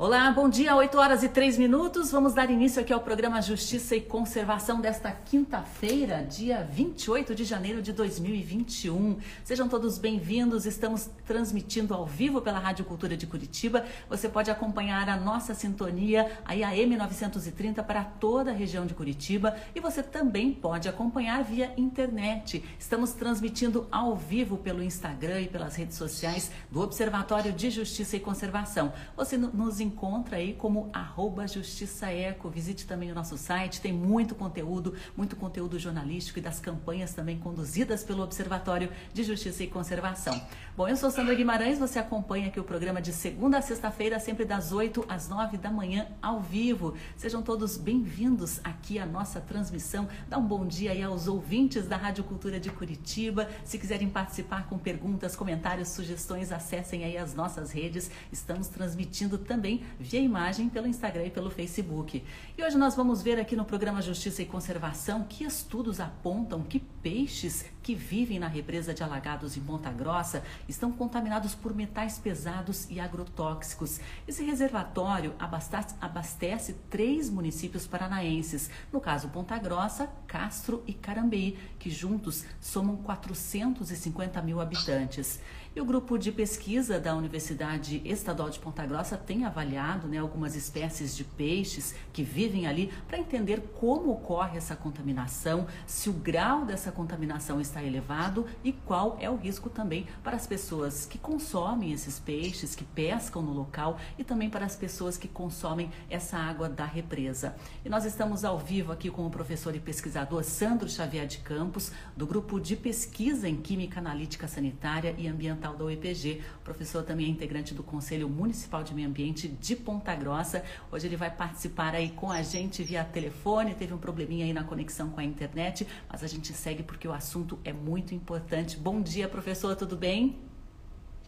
Olá, bom dia, 8 horas e 3 minutos. Vamos dar início aqui ao programa Justiça e Conservação desta quinta-feira, dia 28 de janeiro de 2021. Sejam todos bem-vindos. Estamos transmitindo ao vivo pela Rádio Cultura de Curitiba. Você pode acompanhar a nossa sintonia aí a M930 para toda a região de Curitiba e você também pode acompanhar via internet. Estamos transmitindo ao vivo pelo Instagram e pelas redes sociais do Observatório de Justiça e Conservação. Você nos encontra aí como arroba Justiça Eco. Visite também o nosso site, tem muito conteúdo, muito conteúdo jornalístico e das campanhas também conduzidas pelo Observatório de Justiça e Conservação. Bom, eu sou Sandra Guimarães, você acompanha aqui o programa de segunda a sexta-feira, sempre das 8 às 9 da manhã, ao vivo. Sejam todos bem-vindos aqui à nossa transmissão. Dá um bom dia aí aos ouvintes da Rádio Cultura de Curitiba. Se quiserem participar com perguntas, comentários, sugestões, acessem aí as nossas redes. Estamos transmitindo também via imagem pelo Instagram e pelo Facebook. E hoje nós vamos ver aqui no programa Justiça e Conservação que estudos apontam que peixes que vivem na represa de Alagados em Ponta Grossa estão contaminados por metais pesados e agrotóxicos. Esse reservatório abastece, abastece três municípios paranaenses, no caso Ponta Grossa, Castro e Carambeí, que juntos somam 450 mil habitantes. E o grupo de pesquisa da Universidade Estadual de Ponta Grossa tem avaliado né, algumas espécies de peixes que vivem ali para entender como ocorre essa contaminação, se o grau dessa contaminação está elevado e qual é o risco também para as pessoas que consomem esses peixes, que pescam no local e também para as pessoas que consomem essa água da represa. E nós estamos ao vivo aqui com o professor e pesquisador Sandro Xavier de Campos, do grupo de pesquisa em Química Analítica Sanitária e Ambiental Ambiental da UEPG. O professor também é integrante do Conselho Municipal de Meio Ambiente de Ponta Grossa. Hoje ele vai participar aí com a gente via telefone. Teve um probleminha aí na conexão com a internet, mas a gente segue porque o assunto é muito importante. Bom dia, professor, tudo bem?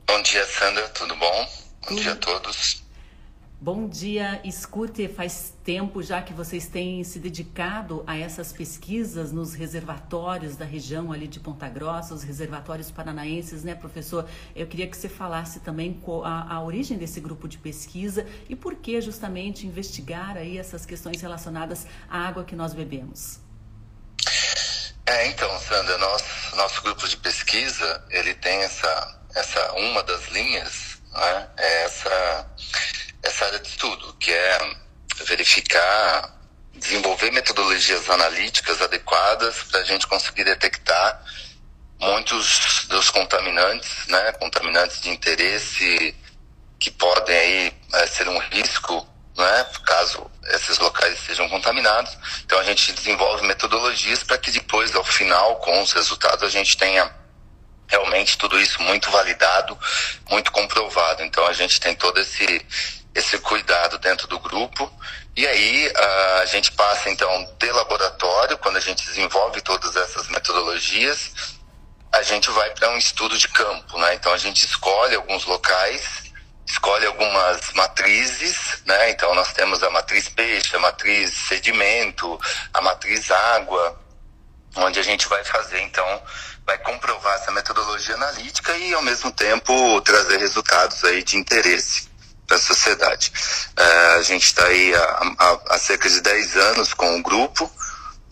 Bom dia, Sandra, tudo bom? Bom tudo. dia a todos. Bom dia, escute. Faz tempo já que vocês têm se dedicado a essas pesquisas nos reservatórios da região ali de Ponta Grossa, os reservatórios paranaenses, né, professor? Eu queria que você falasse também a, a origem desse grupo de pesquisa e por que justamente investigar aí essas questões relacionadas à água que nós bebemos. É, então, Sandra, nosso, nosso grupo de pesquisa, ele tem essa, essa uma das linhas, né, é essa essa área de estudo, que é verificar, desenvolver metodologias analíticas adequadas para a gente conseguir detectar muitos dos contaminantes, né, contaminantes de interesse que podem aí é, ser um risco, né, caso esses locais sejam contaminados. Então a gente desenvolve metodologias para que depois, ao final, com os resultados, a gente tenha realmente tudo isso muito validado, muito comprovado. Então a gente tem todo esse esse cuidado dentro do grupo. E aí a gente passa então de laboratório, quando a gente desenvolve todas essas metodologias, a gente vai para um estudo de campo, né? Então a gente escolhe alguns locais, escolhe algumas matrizes, né? Então nós temos a matriz peixe, a matriz sedimento, a matriz água, onde a gente vai fazer então vai comprovar essa metodologia analítica e ao mesmo tempo trazer resultados aí de interesse da sociedade. É, a gente está aí há, há, há, cerca de 10 anos com o grupo,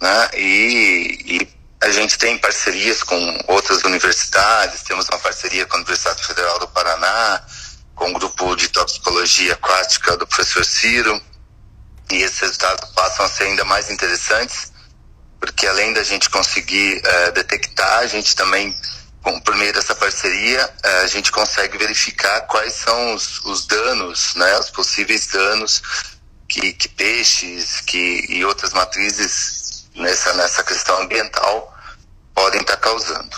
né, e, e, a gente tem parcerias com outras universidades, temos uma parceria com a Universidade Federal do Paraná, com o grupo de toxicologia aquática do professor Ciro, e esses resultados passam a ser ainda mais interessantes, porque além da gente conseguir é, detectar, a gente também Bom, por meio dessa parceria, eh, a gente consegue verificar quais são os, os danos, né, os possíveis danos que, que peixes que, e outras matrizes nessa, nessa questão ambiental podem estar causando.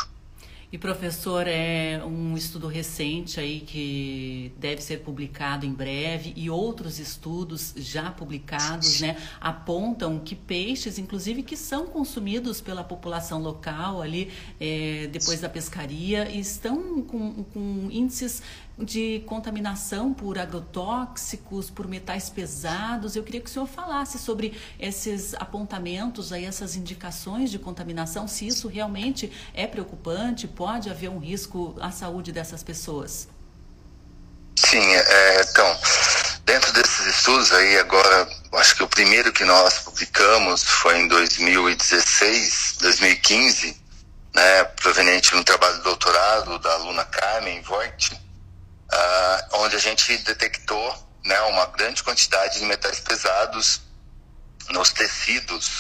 E professor, é um estudo recente aí que deve ser publicado em breve e outros estudos já publicados, né, apontam que peixes, inclusive que são consumidos pela população local ali é, depois da pescaria, estão com, com índices de contaminação por agrotóxicos, por metais pesados. Eu queria que o senhor falasse sobre esses apontamentos aí, essas indicações de contaminação, se isso realmente é preocupante, pode haver um risco à saúde dessas pessoas. Sim, é, então, dentro desses estudos aí agora, acho que o primeiro que nós publicamos foi em 2016, 2015, né, proveniente de um trabalho de doutorado da aluna Carmen Voigt, uh, onde a gente detectou né, uma grande quantidade de metais pesados nos tecidos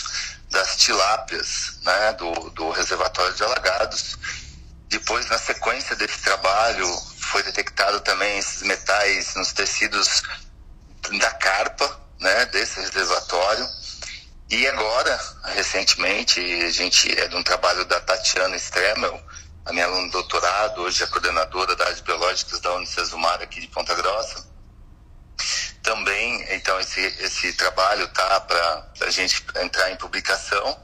das tilápias né, do, do reservatório de alagados. Depois, na sequência desse trabalho, foi detectado também esses metais nos tecidos da carpa né, desse reservatório. E agora, recentemente, a gente é de um trabalho da Tatiana Stremel, a minha aluna de doutorado, hoje é coordenadora da área de biológicas da Unicesumar aqui de Ponta Grossa. Também, então, esse, esse trabalho tá para a gente entrar em publicação.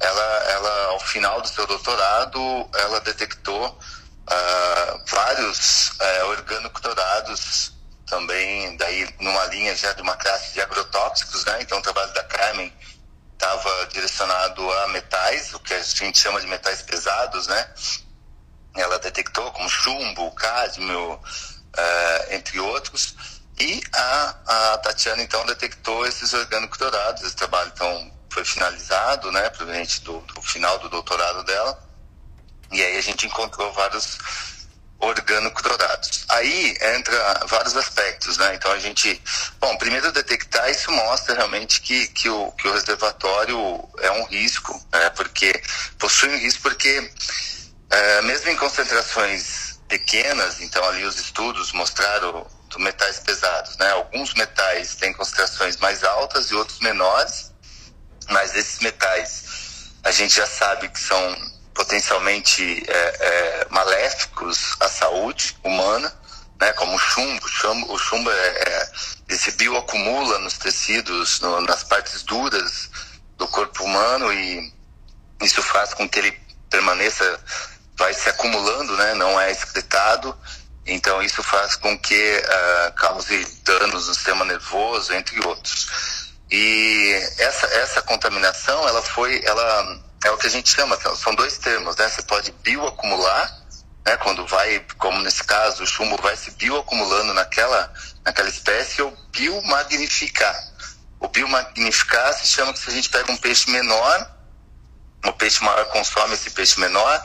Ela, ela, ao final do seu doutorado, ela detectou uh, vários uh, organoclorados também, daí numa linha já de uma classe de agrotóxicos, né? Então, o trabalho da Carmen estava direcionado a metais, o que a gente chama de metais pesados, né? Ela detectou como chumbo, cádmio, uh, entre outros. E a, a Tatiana, então, detectou esses orgânicos dourados. Esse trabalho, então, foi finalizado, né, proveniente do, do final do doutorado dela. E aí a gente encontrou vários orgânicos dourados. Aí entra vários aspectos, né? Então a gente, bom, primeiro detectar isso mostra realmente que, que, o, que o reservatório é um risco, né? porque possui um risco porque é, mesmo em concentrações pequenas, então ali os estudos mostraram metais pesados, né? Alguns metais têm concentrações mais altas e outros menores, mas esses metais a gente já sabe que são potencialmente é, é, maléficos à saúde humana, né? Como o chumbo, chumbo, o chumbo é, é, se bioacumula nos tecidos, no, nas partes duras do corpo humano e isso faz com que ele permaneça, vai se acumulando, né? Não é excretado então isso faz com que uh, cause danos no sistema nervoso, entre outros. E essa, essa contaminação, ela foi, ela é o que a gente chama, são dois termos, né? Você pode bioacumular, né? Quando vai, como nesse caso, o chumbo vai se bioacumulando naquela, naquela espécie, ou biomagnificar. O biomagnificar se chama que se a gente pega um peixe menor, o peixe maior consome esse peixe menor,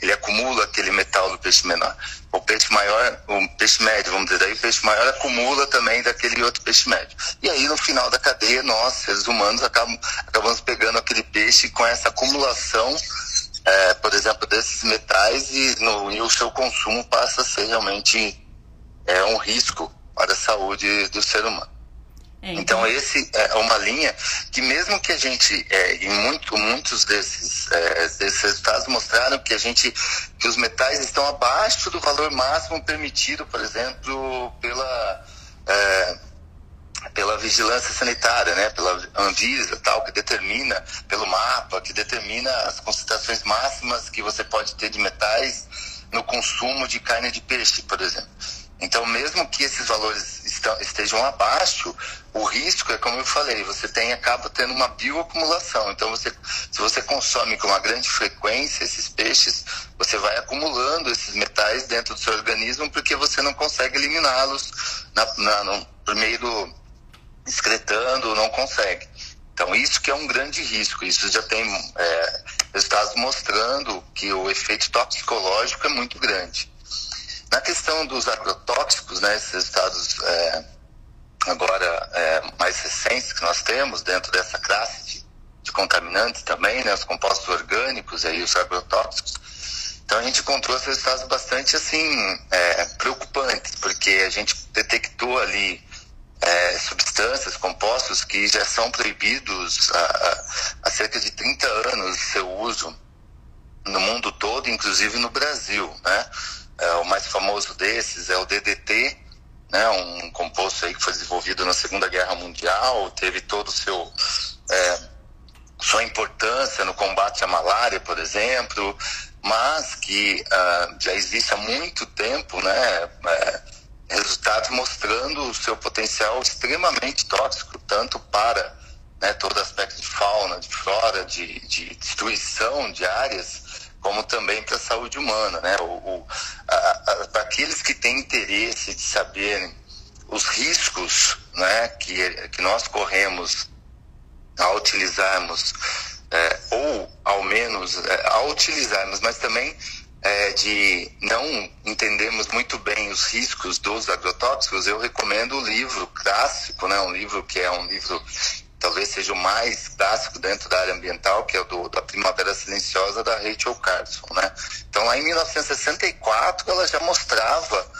ele acumula aquele metal do peixe menor. O peixe maior, o peixe médio, vamos dizer, daí o peixe maior acumula também daquele outro peixe médio. E aí no final da cadeia, nós, seres humanos, acabamos, acabamos pegando aquele peixe com essa acumulação, é, por exemplo, desses metais e, no, e o seu consumo passa a ser realmente é, um risco para a saúde do ser humano. É, então. esse é uma linha que mesmo que a gente, é, em muito, muitos desses, é, desses resultados mostraram que a gente, que os metais estão abaixo do valor máximo permitido, por exemplo, pela, é, pela vigilância sanitária, né, pela Anvisa, tal, que determina, pelo mapa, que determina as concentrações máximas que você pode ter de metais no consumo de carne de peixe, por exemplo. Então, mesmo que esses valores estejam abaixo, o risco é como eu falei, você tem acaba tendo uma bioacumulação. Então, você, se você consome com uma grande frequência esses peixes, você vai acumulando esses metais dentro do seu organismo porque você não consegue eliminá-los por meio do excretando, não consegue. Então, isso que é um grande risco. Isso já tem é, resultados mostrando que o efeito toxicológico é muito grande. Na questão dos agrotóxicos, né, esses resultados é, agora é, mais recentes que nós temos dentro dessa classe de, de contaminantes também, né, os compostos orgânicos e os agrotóxicos, então a gente encontrou esses resultados bastante assim é, preocupantes, porque a gente detectou ali é, substâncias, compostos que já são proibidos há, há cerca de 30 anos seu uso no mundo todo, inclusive no Brasil, né? É, o mais famoso desses é o DDT, né, um composto aí que foi desenvolvido na Segunda Guerra Mundial, teve todo o seu é, sua importância no combate à malária, por exemplo, mas que uh, já existe há muito tempo, né, é, resultados mostrando o seu potencial extremamente tóxico, tanto para né, todo aspecto de fauna, de flora, de, de destruição de áreas, como também para a saúde humana, né? Para aqueles que têm interesse de saberem os riscos né, que, que nós corremos a utilizarmos, é, ou ao menos é, a utilizarmos, mas também é, de não entendermos muito bem os riscos dos agrotóxicos, eu recomendo o livro clássico, né, um livro que é um livro talvez seja o mais clássico dentro da área ambiental, que é o do, da Primavera Silenciosa da Rachel Carson, né? Então, lá em 1964, ela já mostrava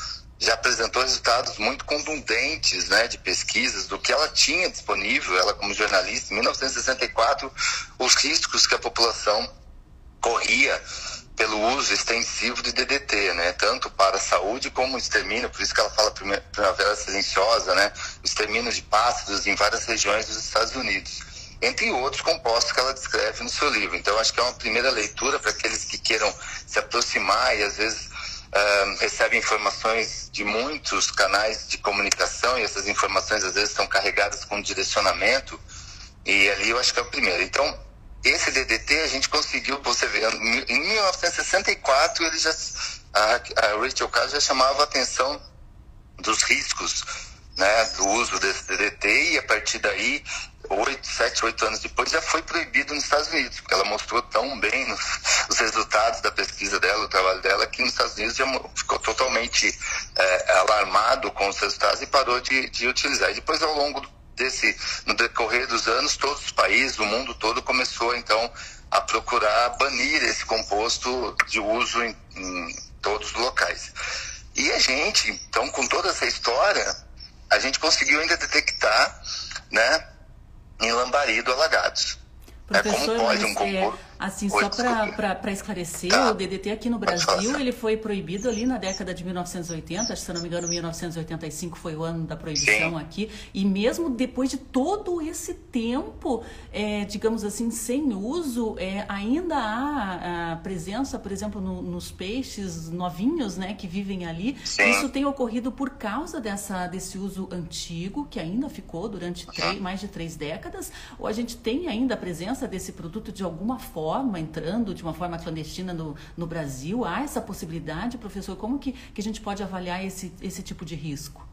já apresentou resultados muito contundentes né, de pesquisas do que ela tinha disponível, ela como jornalista, em 1964, os riscos que a população corria pelo uso extensivo de DDT, né, tanto para a saúde como o extermínio, por isso que ela fala primavera silenciosa, né, o extermínio de pássaros em várias regiões dos Estados Unidos, entre outros compostos que ela descreve no seu livro. Então, acho que é uma primeira leitura para aqueles que queiram se aproximar e às vezes uh, recebe informações de muitos canais de comunicação e essas informações às vezes estão carregadas com direcionamento e ali eu acho que é o primeiro. Então, esse DDT a gente conseguiu, você vê, em 1964 ele já, a, a Rachel Carr já chamava a atenção dos riscos né, do uso desse DDT e a partir daí, oito, sete, oito anos depois, já foi proibido nos Estados Unidos, porque ela mostrou tão bem nos, os resultados da pesquisa dela, o trabalho dela, que nos Estados Unidos já ficou totalmente é, alarmado com os resultados e parou de, de utilizar. E depois, ao longo desse, no decorrer dos anos, todos os países, o mundo todo começou então a procurar banir esse composto de uso em, em todos os locais. E a gente, então, com toda essa história, a gente conseguiu ainda detectar, né, em Lambari alagados. Professor, é como pode um composto... Assim, só para esclarecer, tá. o DDT aqui no Brasil, ele foi proibido ali na década de 1980, se não me engano, 1985 foi o ano da proibição Sim. aqui, e mesmo depois de todo esse tempo, é, digamos assim, sem uso, é, ainda há a presença, por exemplo, no, nos peixes novinhos, né, que vivem ali. Sim. Isso tem ocorrido por causa dessa, desse uso antigo, que ainda ficou durante três, mais de três décadas, ou a gente tem ainda a presença desse produto de alguma forma forma, entrando de uma forma clandestina no, no Brasil? Há essa possibilidade, professor? Como que, que a gente pode avaliar esse, esse tipo de risco?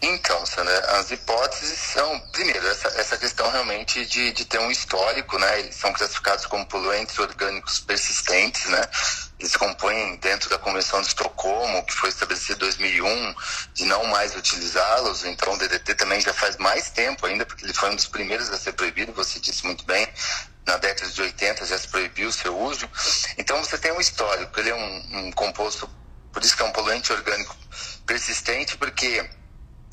Então, Sandra, as hipóteses são, primeiro, essa, essa questão realmente de, de ter um histórico, né? Eles são classificados como poluentes orgânicos persistentes, né? Eles compõem dentro da Convenção de Estocolmo, que foi estabelecida em 2001, de não mais utilizá-los. Então, o DDT também já faz mais tempo ainda, porque ele foi um dos primeiros a ser proibido, você disse muito bem, na década de 80 já se proibiu o seu uso. Então você tem um histórico, ele é um, um composto, por isso que é um poluente orgânico persistente, porque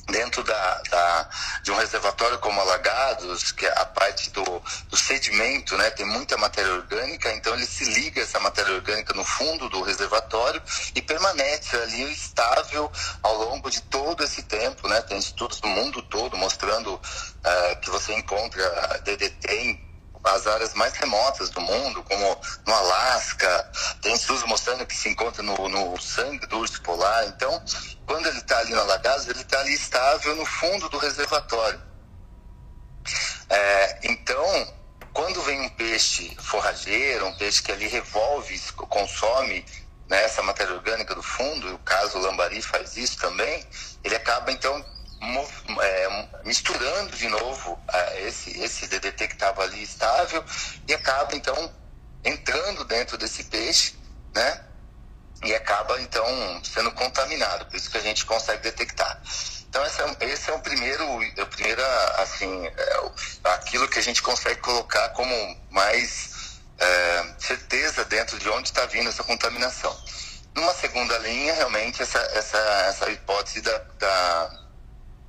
dentro da, da, de um reservatório como Alagados, que é a parte do, do sedimento, né, tem muita matéria orgânica, então ele se liga essa matéria orgânica no fundo do reservatório e permanece ali estável ao longo de todo esse tempo, né, tem estudos no mundo todo mostrando uh, que você encontra DDT em as áreas mais remotas do mundo, como no Alasca, tem estudos mostrando que se encontra no, no sangue do urso polar. Então, quando ele está ali no Alagados, ele está ali estável no fundo do reservatório. É, então, quando vem um peixe forrageiro, um peixe que ali revolve, consome né, essa matéria orgânica do fundo, e o caso o lambari faz isso também, ele acaba então é, misturando de novo é, esse, esse DDT que estava ali estável e acaba então entrando dentro desse peixe, né? E acaba então sendo contaminado, por isso que a gente consegue detectar. Então esse é, esse é o primeiro, a primeira assim, é, aquilo que a gente consegue colocar como mais é, certeza dentro de onde está vindo essa contaminação. Numa segunda linha, realmente essa, essa, essa hipótese da, da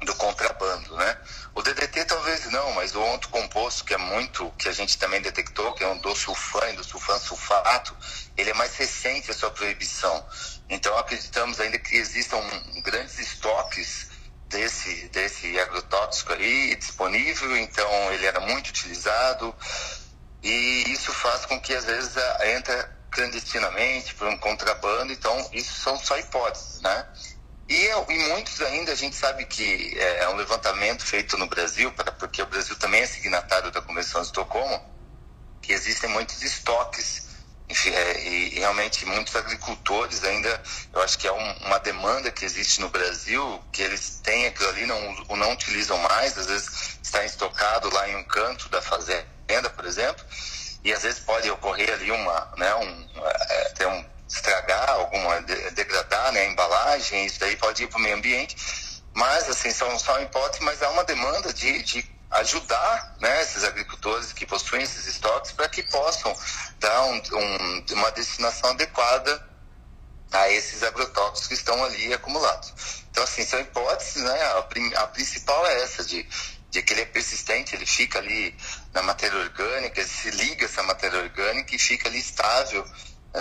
do contrabando, né? O DDT talvez não, mas o outro composto que é muito, que a gente também detectou, que é um dosulfan, dosulfan sulfato, ele é mais recente a sua proibição. Então acreditamos ainda que existam grandes estoques desse, desse agrotóxico aí disponível, então ele era muito utilizado e isso faz com que às vezes entre clandestinamente por um contrabando, então isso são só hipóteses, né? E, e muitos ainda, a gente sabe que é, é um levantamento feito no Brasil, pra, porque o Brasil também é signatário da Convenção de Estocolmo, que existem muitos estoques enfim, é, e, e, realmente muitos agricultores ainda, eu acho que é um, uma demanda que existe no Brasil, que eles têm aquilo ali, não, não utilizam mais, às vezes está estocado lá em um canto da fazenda, por exemplo, e às vezes pode ocorrer ali uma, né, um, é, ter um, estragar alguma, degradar né, a embalagem, isso daí pode ir para o meio ambiente, mas assim, são só hipóteses, mas há uma demanda de, de ajudar né, esses agricultores que possuem esses estoques para que possam dar um, um, uma destinação adequada a esses agrotóxicos que estão ali acumulados. Então, assim, são hipóteses, né? A, a, principal é essa, de, de que ele é persistente, ele fica ali na matéria orgânica, ele se liga essa matéria orgânica e fica ali estável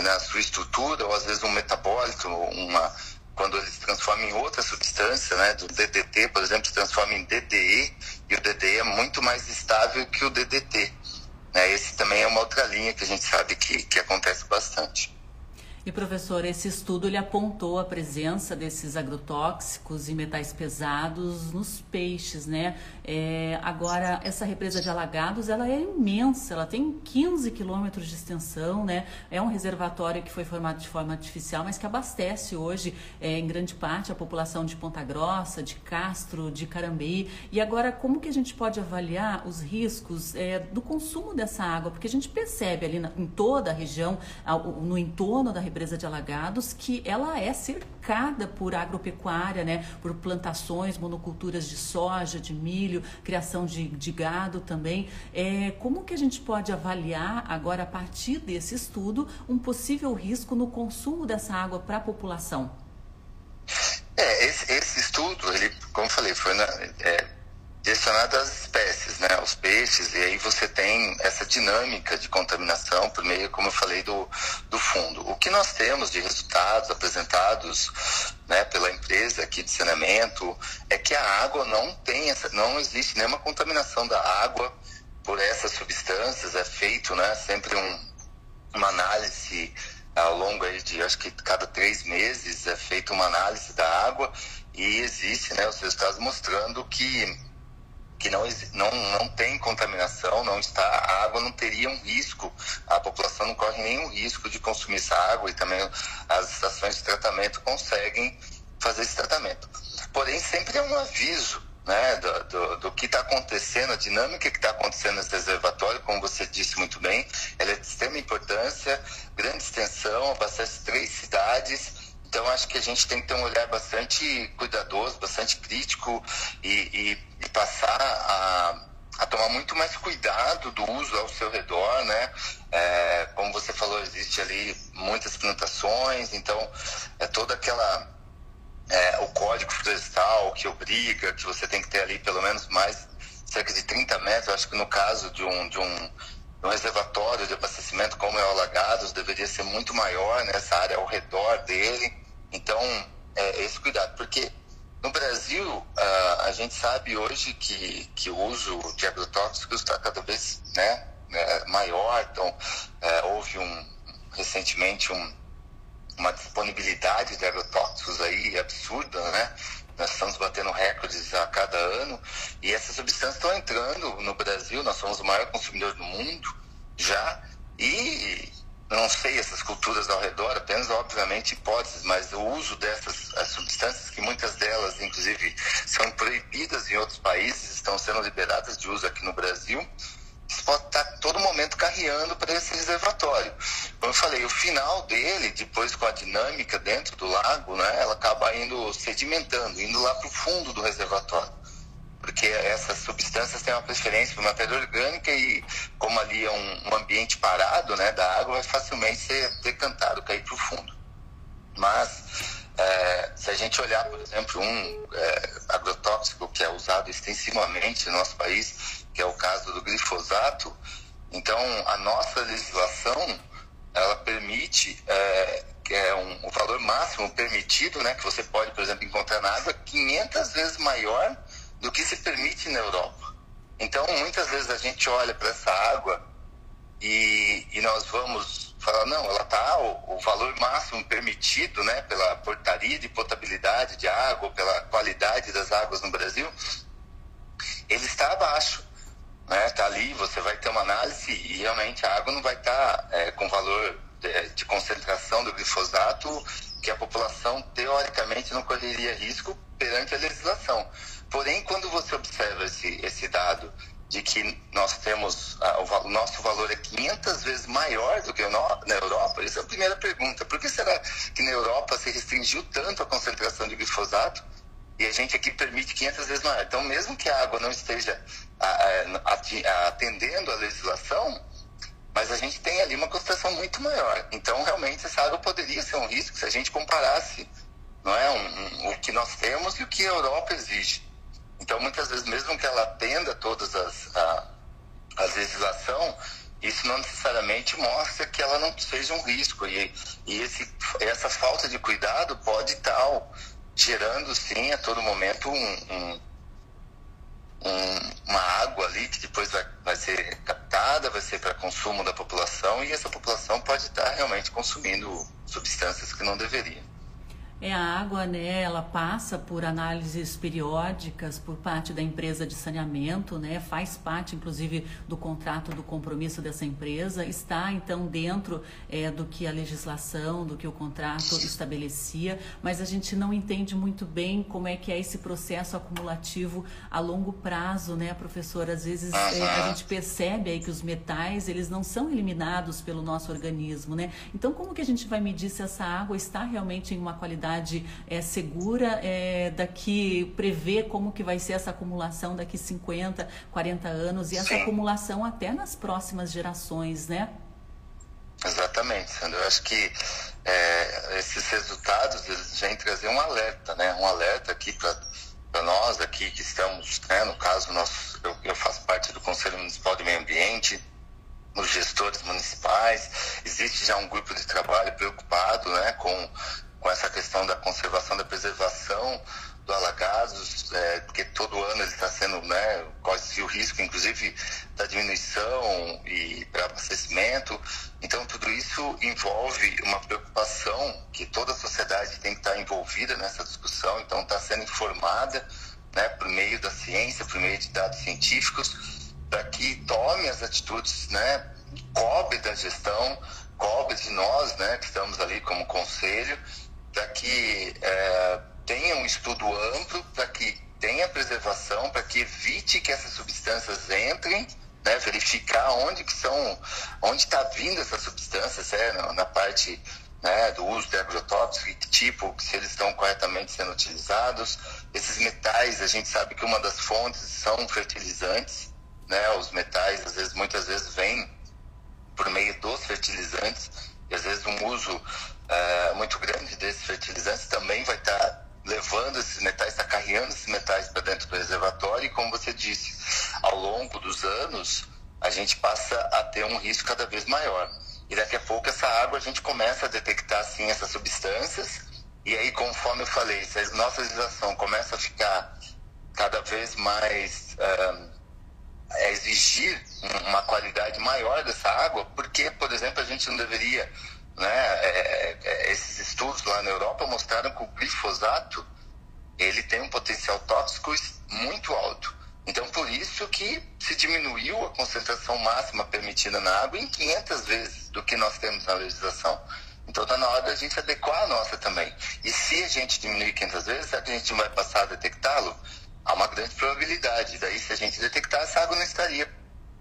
na sua estrutura, ou às vezes um metabólito, uma, quando ele se transforma em outra substância, né, do DDT, por exemplo, se transforma em DDE, e o DDE é muito mais estável que o DDT. Né? Esse também é uma outra linha que a gente sabe que, que acontece bastante. E professor, esse estudo ele apontou a presença desses agrotóxicos e metais pesados nos peixes, né? É, agora, essa represa de Alagados, ela é imensa, ela tem 15 quilômetros de extensão, né? É um reservatório que foi formado de forma artificial, mas que abastece hoje, é, em grande parte, a população de Ponta Grossa, de Castro, de Carambeí. E agora, como que a gente pode avaliar os riscos é, do consumo dessa água? Porque a gente percebe ali na, em toda a região, no entorno da represa, represa de Alagados, que ela é cercada por agropecuária, né, por plantações, monoculturas de soja, de milho, criação de, de gado também. É, como que a gente pode avaliar agora, a partir desse estudo, um possível risco no consumo dessa água para a população? É, esse, esse, estudo, ele, como eu falei, foi na, é, direcionado às espécies, né, aos peixes, e aí você tem essa dinâmica de contaminação por meio, como eu falei, do, do fundo. O que nós temos de resultados apresentados né, pela empresa aqui de saneamento é que a água não tem, essa, não existe nenhuma contaminação da água por essas substâncias, é feito né, sempre um, uma análise ao longo aí de, acho que cada três meses é feita uma análise da água e existe né, os resultados mostrando que que não, não, não tem contaminação, não está, a água não teria um risco, a população não corre nenhum risco de consumir essa água e também as estações de tratamento conseguem fazer esse tratamento. Porém, sempre é um aviso né, do, do, do que está acontecendo, a dinâmica que está acontecendo nesse reservatório, como você disse muito bem, ela é de extrema importância, grande extensão, abastece três cidades, então, acho que a gente tem que ter um olhar bastante cuidadoso, bastante crítico e, e, e passar a, a, tomar muito mais cuidado do uso ao seu redor, né? É, como você falou, existe ali muitas plantações, então é toda aquela é, o código florestal que obriga que você tem que ter ali pelo menos mais cerca de 30 metros. Acho que no caso de um, de um, um reservatório de abastecimento como é o Alagados deveria ser muito maior nessa né, área ao redor dele. Então, é, esse cuidado, porque no Brasil uh, a gente sabe hoje que, que o uso de agrotóxicos está cada vez né, né, maior. Então, uh, houve um recentemente um, uma disponibilidade de agrotóxicos aí absurda, né? Nós estamos batendo recordes a cada ano e essas substâncias estão entrando no Brasil. Nós somos o maior consumidor do mundo já e não sei essas culturas ao redor, apenas obviamente hipóteses, mas o uso dessas substâncias, que muitas delas inclusive são proibidas em outros países, estão sendo liberadas de uso aqui no Brasil, isso pode estar todo momento carreando para esse reservatório. Como eu falei, o final dele, depois com a dinâmica dentro do lago, né, ela acaba indo sedimentando, indo lá para o fundo do reservatório. Porque essas substâncias têm uma preferência por matéria orgânica e, como ali é um, um ambiente parado né, da água, vai facilmente ser decantado, cair para o fundo. Mas, é, se a gente olhar, por exemplo, um é, agrotóxico que é usado extensivamente no nosso país, que é o caso do glifosato, então a nossa legislação ela permite é, que é um, o valor máximo permitido, né, que você pode, por exemplo, encontrar na água, 500 vezes maior do que se permite na Europa. Então, muitas vezes a gente olha para essa água e, e, nós vamos falar, não, ela está, o, o, valor máximo permitido, né, pela portaria de potabilidade de água, pela qualidade das águas no Brasil, ele está abaixo né, tá ali, você vai ter uma análise e realmente a água não vai estar tá, é, com valor de, de concentração do glifosato que a população teoricamente não correria risco perante a legislação. Porém, quando você observa esse, esse dado de que nós temos ah, o, o, nosso valor é 500 vezes maior do que no, na Europa, essa é a primeira pergunta. Por que será que na Europa se restringiu tanto a concentração de glifosato e a gente aqui permite 500 vezes maior? Então, mesmo que a água não esteja ah, ah, atendendo a legislação, mas a gente tem ali uma concentração muito maior. Então, realmente, essa água poderia ser um risco se a gente comparasse não é, um, um, o que nós temos e o que a Europa exige. Então, muitas vezes, mesmo que ela atenda todas as a, a legislação, isso não necessariamente mostra que ela não seja um risco. E, e esse, essa falta de cuidado pode estar gerando, sim, a todo momento, um, um, uma água ali que depois vai, vai ser captada, vai ser para consumo da população, e essa população pode estar realmente consumindo substâncias que não deveria. É a água, né? Ela passa por análises periódicas por parte da empresa de saneamento, né? Faz parte, inclusive, do contrato do compromisso dessa empresa. Está então dentro é, do que a legislação, do que o contrato estabelecia, mas a gente não entende muito bem como é que é esse processo acumulativo a longo prazo, né, professor? Às vezes é, a gente percebe aí que os metais eles não são eliminados pelo nosso organismo, né? Então, como que a gente vai medir se essa água está realmente em uma qualidade qualidade é, segura é, daqui, prever como que vai ser essa acumulação daqui 50, 40 anos e essa Sim. acumulação até nas próximas gerações, né? Exatamente, Sandra. Eu acho que é, esses resultados eles vêm trazer um alerta, né? Um alerta aqui para nós aqui que estamos, né? no caso nós, eu, eu faço parte do Conselho Municipal de Meio Ambiente, os gestores municipais, existe já um grupo de trabalho preocupado né, com com essa questão da conservação, da preservação do alagados, é, porque todo ano ele está sendo, né, corre-se o risco, inclusive, da diminuição e para abastecimento. Então, tudo isso envolve uma preocupação que toda a sociedade tem que estar envolvida nessa discussão, então está sendo informada, né, por meio da ciência, por meio de dados científicos, para que tome as atitudes, né, cobre da gestão, cobre de nós, né, que estamos ali como conselho, para que é, tenha um estudo amplo, para que tenha preservação, para que evite que essas substâncias entrem, né, verificar onde que são, onde está vindo essas substâncias, é, na, parte né, do uso de agrotóxicos, que tipo, se eles estão corretamente sendo utilizados. Esses metais, a gente sabe que uma das fontes são fertilizantes, né, os metais, às vezes, muitas vezes vêm por meio dos fertilizantes, e às vezes um uso uh, muito grande desses fertilizantes também vai estar tá levando esses metais, está carregando esses metais para dentro do reservatório e, como você disse, ao longo dos anos, a gente passa a ter um risco cada vez maior. E daqui a pouco essa água a gente começa a detectar, sim, essas substâncias e aí, conforme eu falei, se a nossa legislação começa a ficar cada vez mais... Uh, a exigir uma qualidade maior dessa água, porque, por exemplo, a gente não deveria né? É, é, esses estudos lá na Europa mostraram que o glifosato ele tem um potencial tóxico muito alto. Então, por isso que se diminuiu a concentração máxima permitida na água em 500 vezes do que nós temos na legislação. Então, está na hora da gente adequar a nossa também. E se a gente diminuir 500 vezes, será que a gente vai passar a detectá-lo? Há uma grande probabilidade. Daí, se a gente detectar, essa água não estaria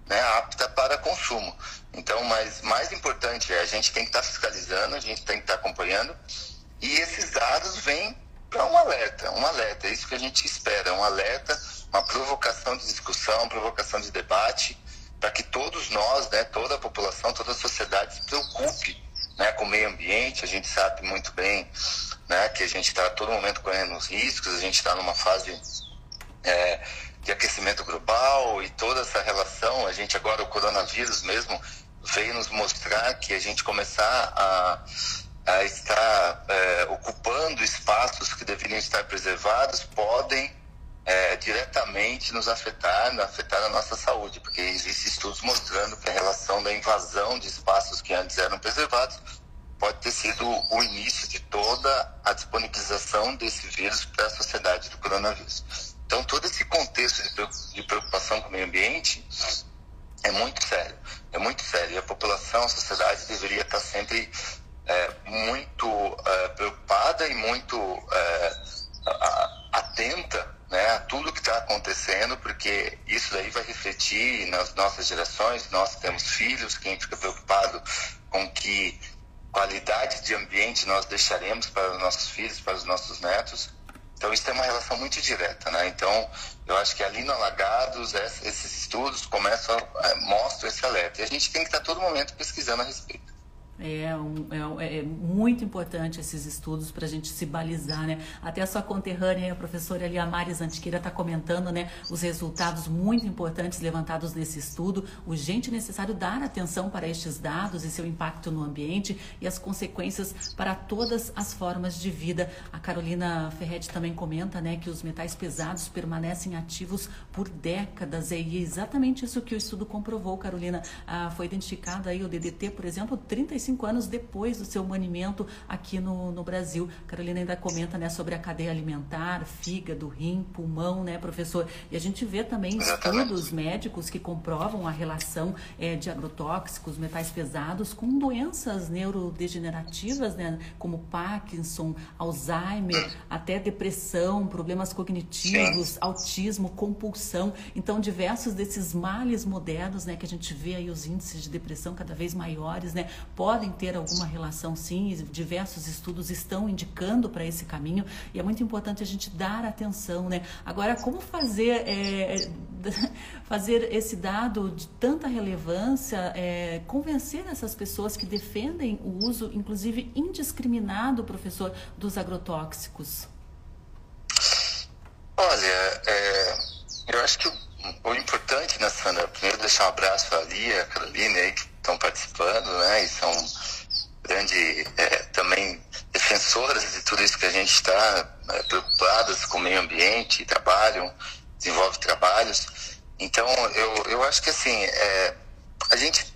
né, apta para consumo. Então, mas mais importante é a gente tem que estar tá fiscalizando, a gente tem que estar tá acompanhando e esses dados vêm para um alerta, um alerta, é isso que a gente espera, um alerta, uma provocação de discussão, provocação de debate, para que todos nós, né, toda a população, toda a sociedade se preocupe né, com o meio ambiente. A gente sabe muito bem né, que a gente está a todo momento correndo os riscos, a gente está numa fase é, de aquecimento global e toda essa relação. A gente agora, o coronavírus mesmo, veio nos mostrar que a gente começar a, a estar é, ocupando espaços que deveriam estar preservados podem é, diretamente nos afetar, afetar a nossa saúde, porque existem estudos mostrando que a relação da invasão de espaços que antes eram preservados pode ter sido o início de toda a disponibilização desse vírus para a sociedade do coronavírus. Então, todo esse contexto de preocupação com o meio ambiente é muito sério. é muito sério. E a população, a sociedade deveria estar sempre é, muito é, preocupada e muito é, atenta né, a tudo que está acontecendo, porque isso daí vai refletir nas nossas gerações. Nós temos filhos, quem fica preocupado com que qualidade de ambiente nós deixaremos para os nossos filhos, para os nossos netos. Então isso tem uma relação muito direta, né? Então eu acho que ali no Alagados esses estudos começam, a, mostram esse alerta. E a gente tem que estar todo momento pesquisando a respeito. É, um, é, é, muito importante esses estudos para a gente se balizar, né? Até a sua conterrânea, a professora Eliamares Antiqueira, está comentando, né? Os resultados muito importantes levantados nesse estudo. Urgente e necessário dar atenção para estes dados e seu impacto no ambiente e as consequências para todas as formas de vida. A Carolina Ferretti também comenta, né? Que os metais pesados permanecem ativos por décadas. E é exatamente isso que o estudo comprovou, Carolina. Ah, foi identificado aí o DDT, por exemplo, 35 25 anos depois do seu banimento aqui no, no Brasil. Carolina ainda comenta né, sobre a cadeia alimentar, fígado, rim, pulmão, né, professor? E a gente vê também estudos médicos que comprovam a relação é, de agrotóxicos, metais pesados, com doenças neurodegenerativas, né, como Parkinson, Alzheimer, até depressão, problemas cognitivos, autismo, compulsão. Então, diversos desses males modernos, né, que a gente vê aí os índices de depressão cada vez maiores, né, podem podem ter alguma relação sim, diversos estudos estão indicando para esse caminho e é muito importante a gente dar atenção, né? Agora, como fazer, é, fazer esse dado de tanta relevância, é, convencer essas pessoas que defendem o uso, inclusive indiscriminado, professor, dos agrotóxicos? Olha, é, eu acho que o, o importante, né, Sandra, primeiro deixar um abraço para a Lia, a Carolina que estão participando, né? E são grande é, também defensoras de tudo isso que a gente está é, preocupadas com o meio ambiente, trabalham, desenvolvem trabalhos. Então, eu, eu acho que assim, é, a gente,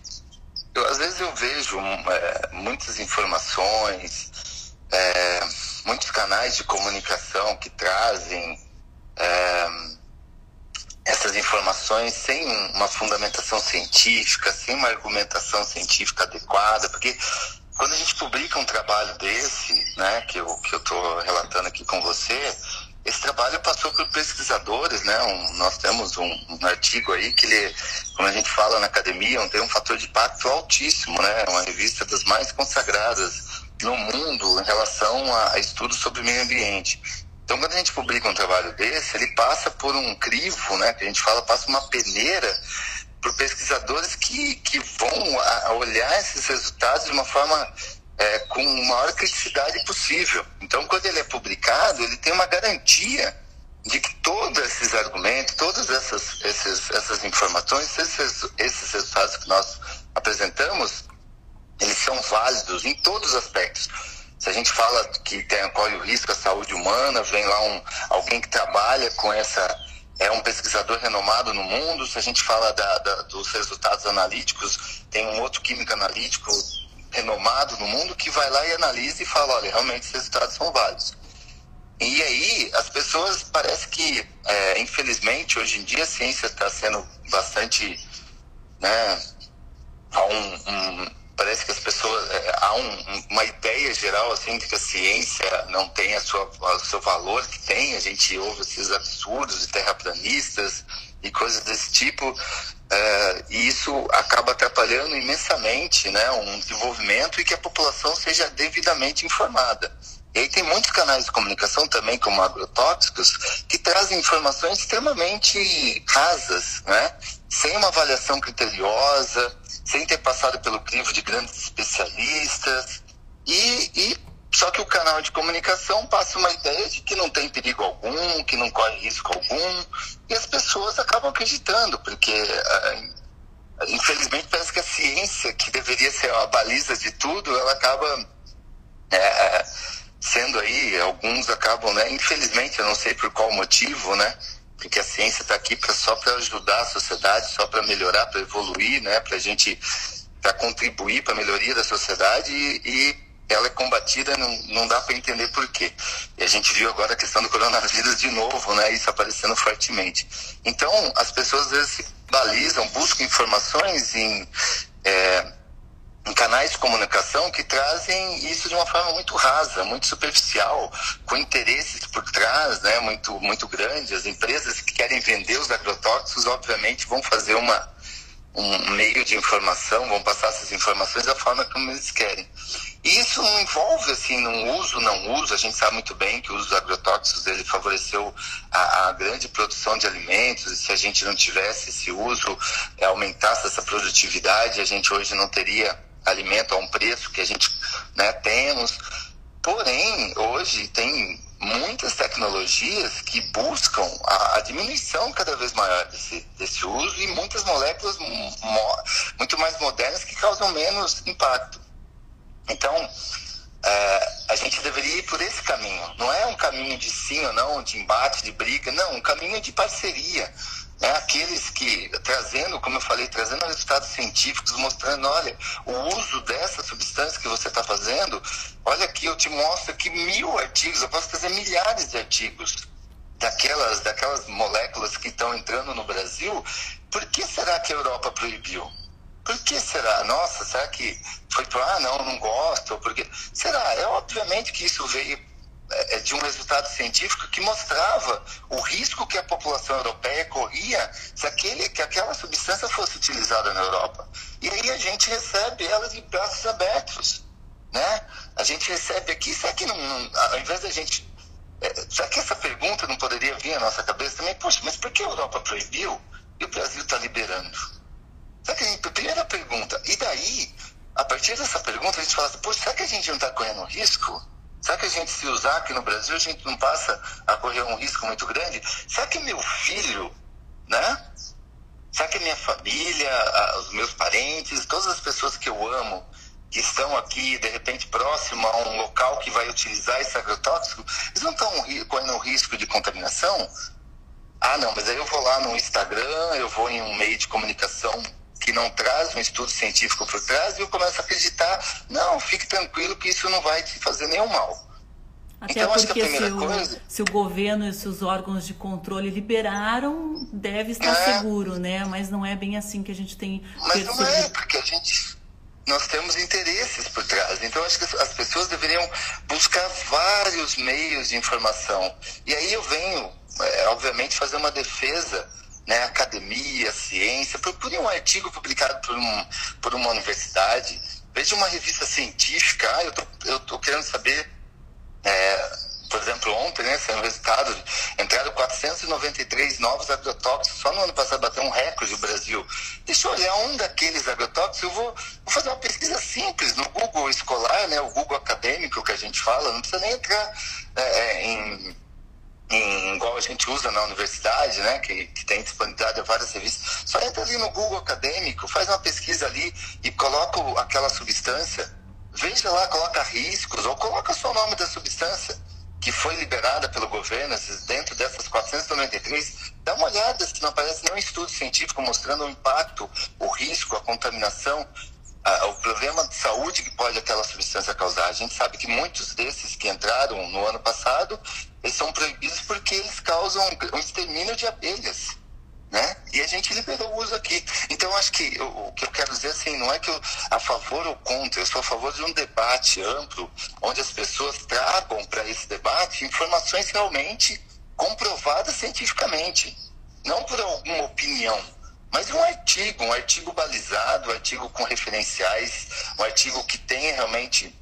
eu, às vezes eu vejo é, muitas informações, é, muitos canais de comunicação que trazem é, essas informações sem uma fundamentação científica, sem uma argumentação científica adequada, porque quando a gente publica um trabalho desse, né, que eu que eu estou relatando aqui com você, esse trabalho passou por pesquisadores, né? Um, nós temos um, um, artigo aí que ele, como a gente fala na academia, tem um fator de impacto altíssimo, né? Uma revista das mais consagradas no mundo em relação a, a estudos sobre meio ambiente. Então, quando a gente publica um trabalho desse, ele passa por um crivo, né, que a gente fala, passa uma peneira por pesquisadores que, que vão a, olhar esses resultados de uma forma é, com a maior criticidade possível. Então, quando ele é publicado, ele tem uma garantia de que todos esses argumentos, todas essas, esses, essas informações, esses, esses resultados que nós apresentamos, eles são válidos em todos os aspectos se a gente fala que tem, corre o risco à saúde humana, vem lá um, alguém que trabalha com essa, é um pesquisador renomado no mundo. Se a gente fala da, da, dos resultados analíticos, tem um outro químico analítico renomado no mundo que vai lá e analisa e fala, olha, realmente esses resultados são válidos. E aí, as pessoas, parece que, é, infelizmente, hoje em dia a ciência está sendo bastante, né, um, um parece que as pessoas é, há um, uma ideia geral assim de que a ciência não tem a sua, o seu valor que tem a gente ouve esses absurdos de terraplanistas e coisas desse tipo é, e isso acaba atrapalhando imensamente né um desenvolvimento e que a população seja devidamente informada e aí tem muitos canais de comunicação também, como agrotóxicos, que trazem informações extremamente rasas, né? Sem uma avaliação criteriosa, sem ter passado pelo crivo de grandes especialistas. E, e só que o canal de comunicação passa uma ideia de que não tem perigo algum, que não corre risco algum, e as pessoas acabam acreditando, porque uh, infelizmente parece que a ciência, que deveria ser a baliza de tudo, ela acaba é, sendo aí, alguns acabam, né? Infelizmente, eu não sei por qual motivo, né? Porque a ciência está aqui pra, só para ajudar a sociedade, só para melhorar, para evoluir, né? Para a gente, para contribuir para a melhoria da sociedade e, e, ela é combatida, não, não dá para entender por quê. E a gente viu agora a questão do coronavírus de novo, né? Isso aparecendo fortemente. Então, as pessoas às vezes se balizam, buscam informações em, é, canais de comunicação que trazem isso de uma forma muito rasa, muito superficial, com interesses por trás, né, muito muito grandes. As empresas que querem vender os agrotóxicos, obviamente, vão fazer uma um meio de informação, vão passar essas informações da forma como eles querem. E isso não envolve assim um uso, não uso. A gente sabe muito bem que o uso dos agrotóxicos ele favoreceu a, a grande produção de alimentos. E se a gente não tivesse esse uso, aumentasse essa produtividade, a gente hoje não teria alimento a um preço que a gente né, temos. Porém, hoje tem muitas tecnologias que buscam a, a, diminuição cada vez maior desse, desse uso e muitas moléculas mo, muito mais modernas que causam menos impacto. Então, é, a gente deveria ir por esse caminho. Não é um caminho de sim ou não, de embate, de briga, não, um caminho de parceria. Né? Aqueles que, trazendo, como eu falei, trazendo resultados científicos, mostrando, olha, o uso dessa substância que você está fazendo, olha aqui, eu te mostro aqui mil artigos, eu posso trazer milhares de artigos daquelas, daquelas moléculas que estão entrando no Brasil. Por que será que a Europa proibiu? Por que será? Nossa, será que foi para, ah, não, não gosto? Porque será? É obviamente que isso veio de um resultado científico que mostrava o risco que a população europeia corria se aquele, que aquela substância fosse utilizada na Europa. E aí a gente recebe ela de braços abertos, né? A gente recebe aqui, será que não, não ao invés da gente é, será que essa pergunta não poderia vir à nossa cabeça também? Poxa, mas por que a Europa proibiu e o Brasil está liberando? Será que a gente, primeira pergunta, e daí, a partir dessa pergunta, a gente fala assim, poxa, será que a gente não está correndo risco? Será que a gente, se usar aqui no Brasil, a gente não passa a correr um risco muito grande? Será que meu filho, né? Será que minha família, os meus parentes, todas as pessoas que eu amo, que estão aqui, de repente, próximo a um local que vai utilizar esse agrotóxico, eles não estão correndo risco de contaminação? Ah, não, mas aí eu vou lá no Instagram, eu vou em um meio de comunicação que não traz um estudo científico por trás e eu começo a acreditar, não, fique tranquilo que isso não vai te fazer nenhum mal. Até então, porque se o, coisa... se o governo e se os órgãos de controle liberaram, deve estar é. seguro, né? Mas não é bem assim que a gente tem Mas não é, porque a gente nós temos interesses por trás. Então acho que as pessoas deveriam buscar vários meios de informação. E aí eu venho, é, obviamente, fazer uma defesa né, academia, ciência, procure um artigo publicado por, um, por uma universidade, veja uma revista científica, ah, eu tô, tô querendo saber, é, por exemplo, ontem, né, saiu resultado, entraram 493 novos agrotóxicos, só no ano passado bateu um recorde no Brasil. Deixa eu olhar um daqueles agrotóxicos, eu vou, vou fazer uma pesquisa simples no Google escolar, né, o Google acadêmico que a gente fala, não precisa nem entrar é, é em igual a gente usa na universidade, né, que, que tem disponibilidade a várias revistas, só entra ali no Google acadêmico, faz uma pesquisa ali e coloca aquela substância, veja lá, coloca riscos, ou coloca só o nome da substância que foi liberada pelo governo, dentro dessas 493, dá uma olhada se não aparece nenhum estudo científico mostrando o impacto, o risco, a contaminação o problema de saúde que pode aquela substância causar. A gente sabe que muitos desses que entraram no ano passado, eles são proibidos porque eles causam um extermínio de abelhas. Né? E a gente liberou o uso aqui. Então, acho que eu, o que eu quero dizer assim, não é que eu a favor ou contra, eu sou a favor de um debate amplo, onde as pessoas tragam para esse debate informações realmente comprovadas cientificamente, não por alguma opinião mas um artigo, um artigo balizado, um artigo com referenciais, um artigo que tenha realmente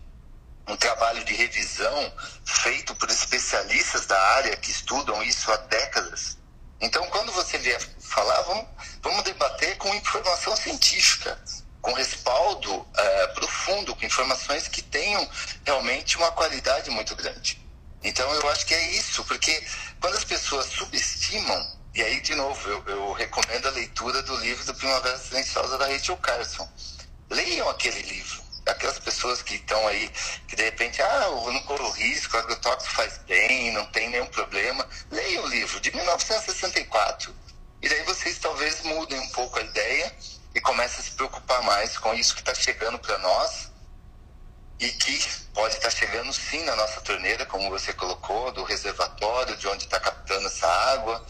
um trabalho de revisão feito por especialistas da área que estudam isso há décadas. Então, quando você vier falar, vamos, vamos debater com informação científica, com respaldo uh, profundo, com informações que tenham realmente uma qualidade muito grande. Então, eu acho que é isso, porque quando as pessoas subestimam e aí, de novo, eu, eu recomendo a leitura do livro do Primavera Silenciosa da Rachel Carson. Leiam aquele livro. Aquelas pessoas que estão aí, que de repente, ah, eu não corro risco, o agrotóxico faz bem, não tem nenhum problema. Leiam o livro, de 1964. E daí vocês talvez mudem um pouco a ideia e comecem a se preocupar mais com isso que está chegando para nós e que pode estar tá chegando sim na nossa torneira, como você colocou, do reservatório, de onde está captando essa água,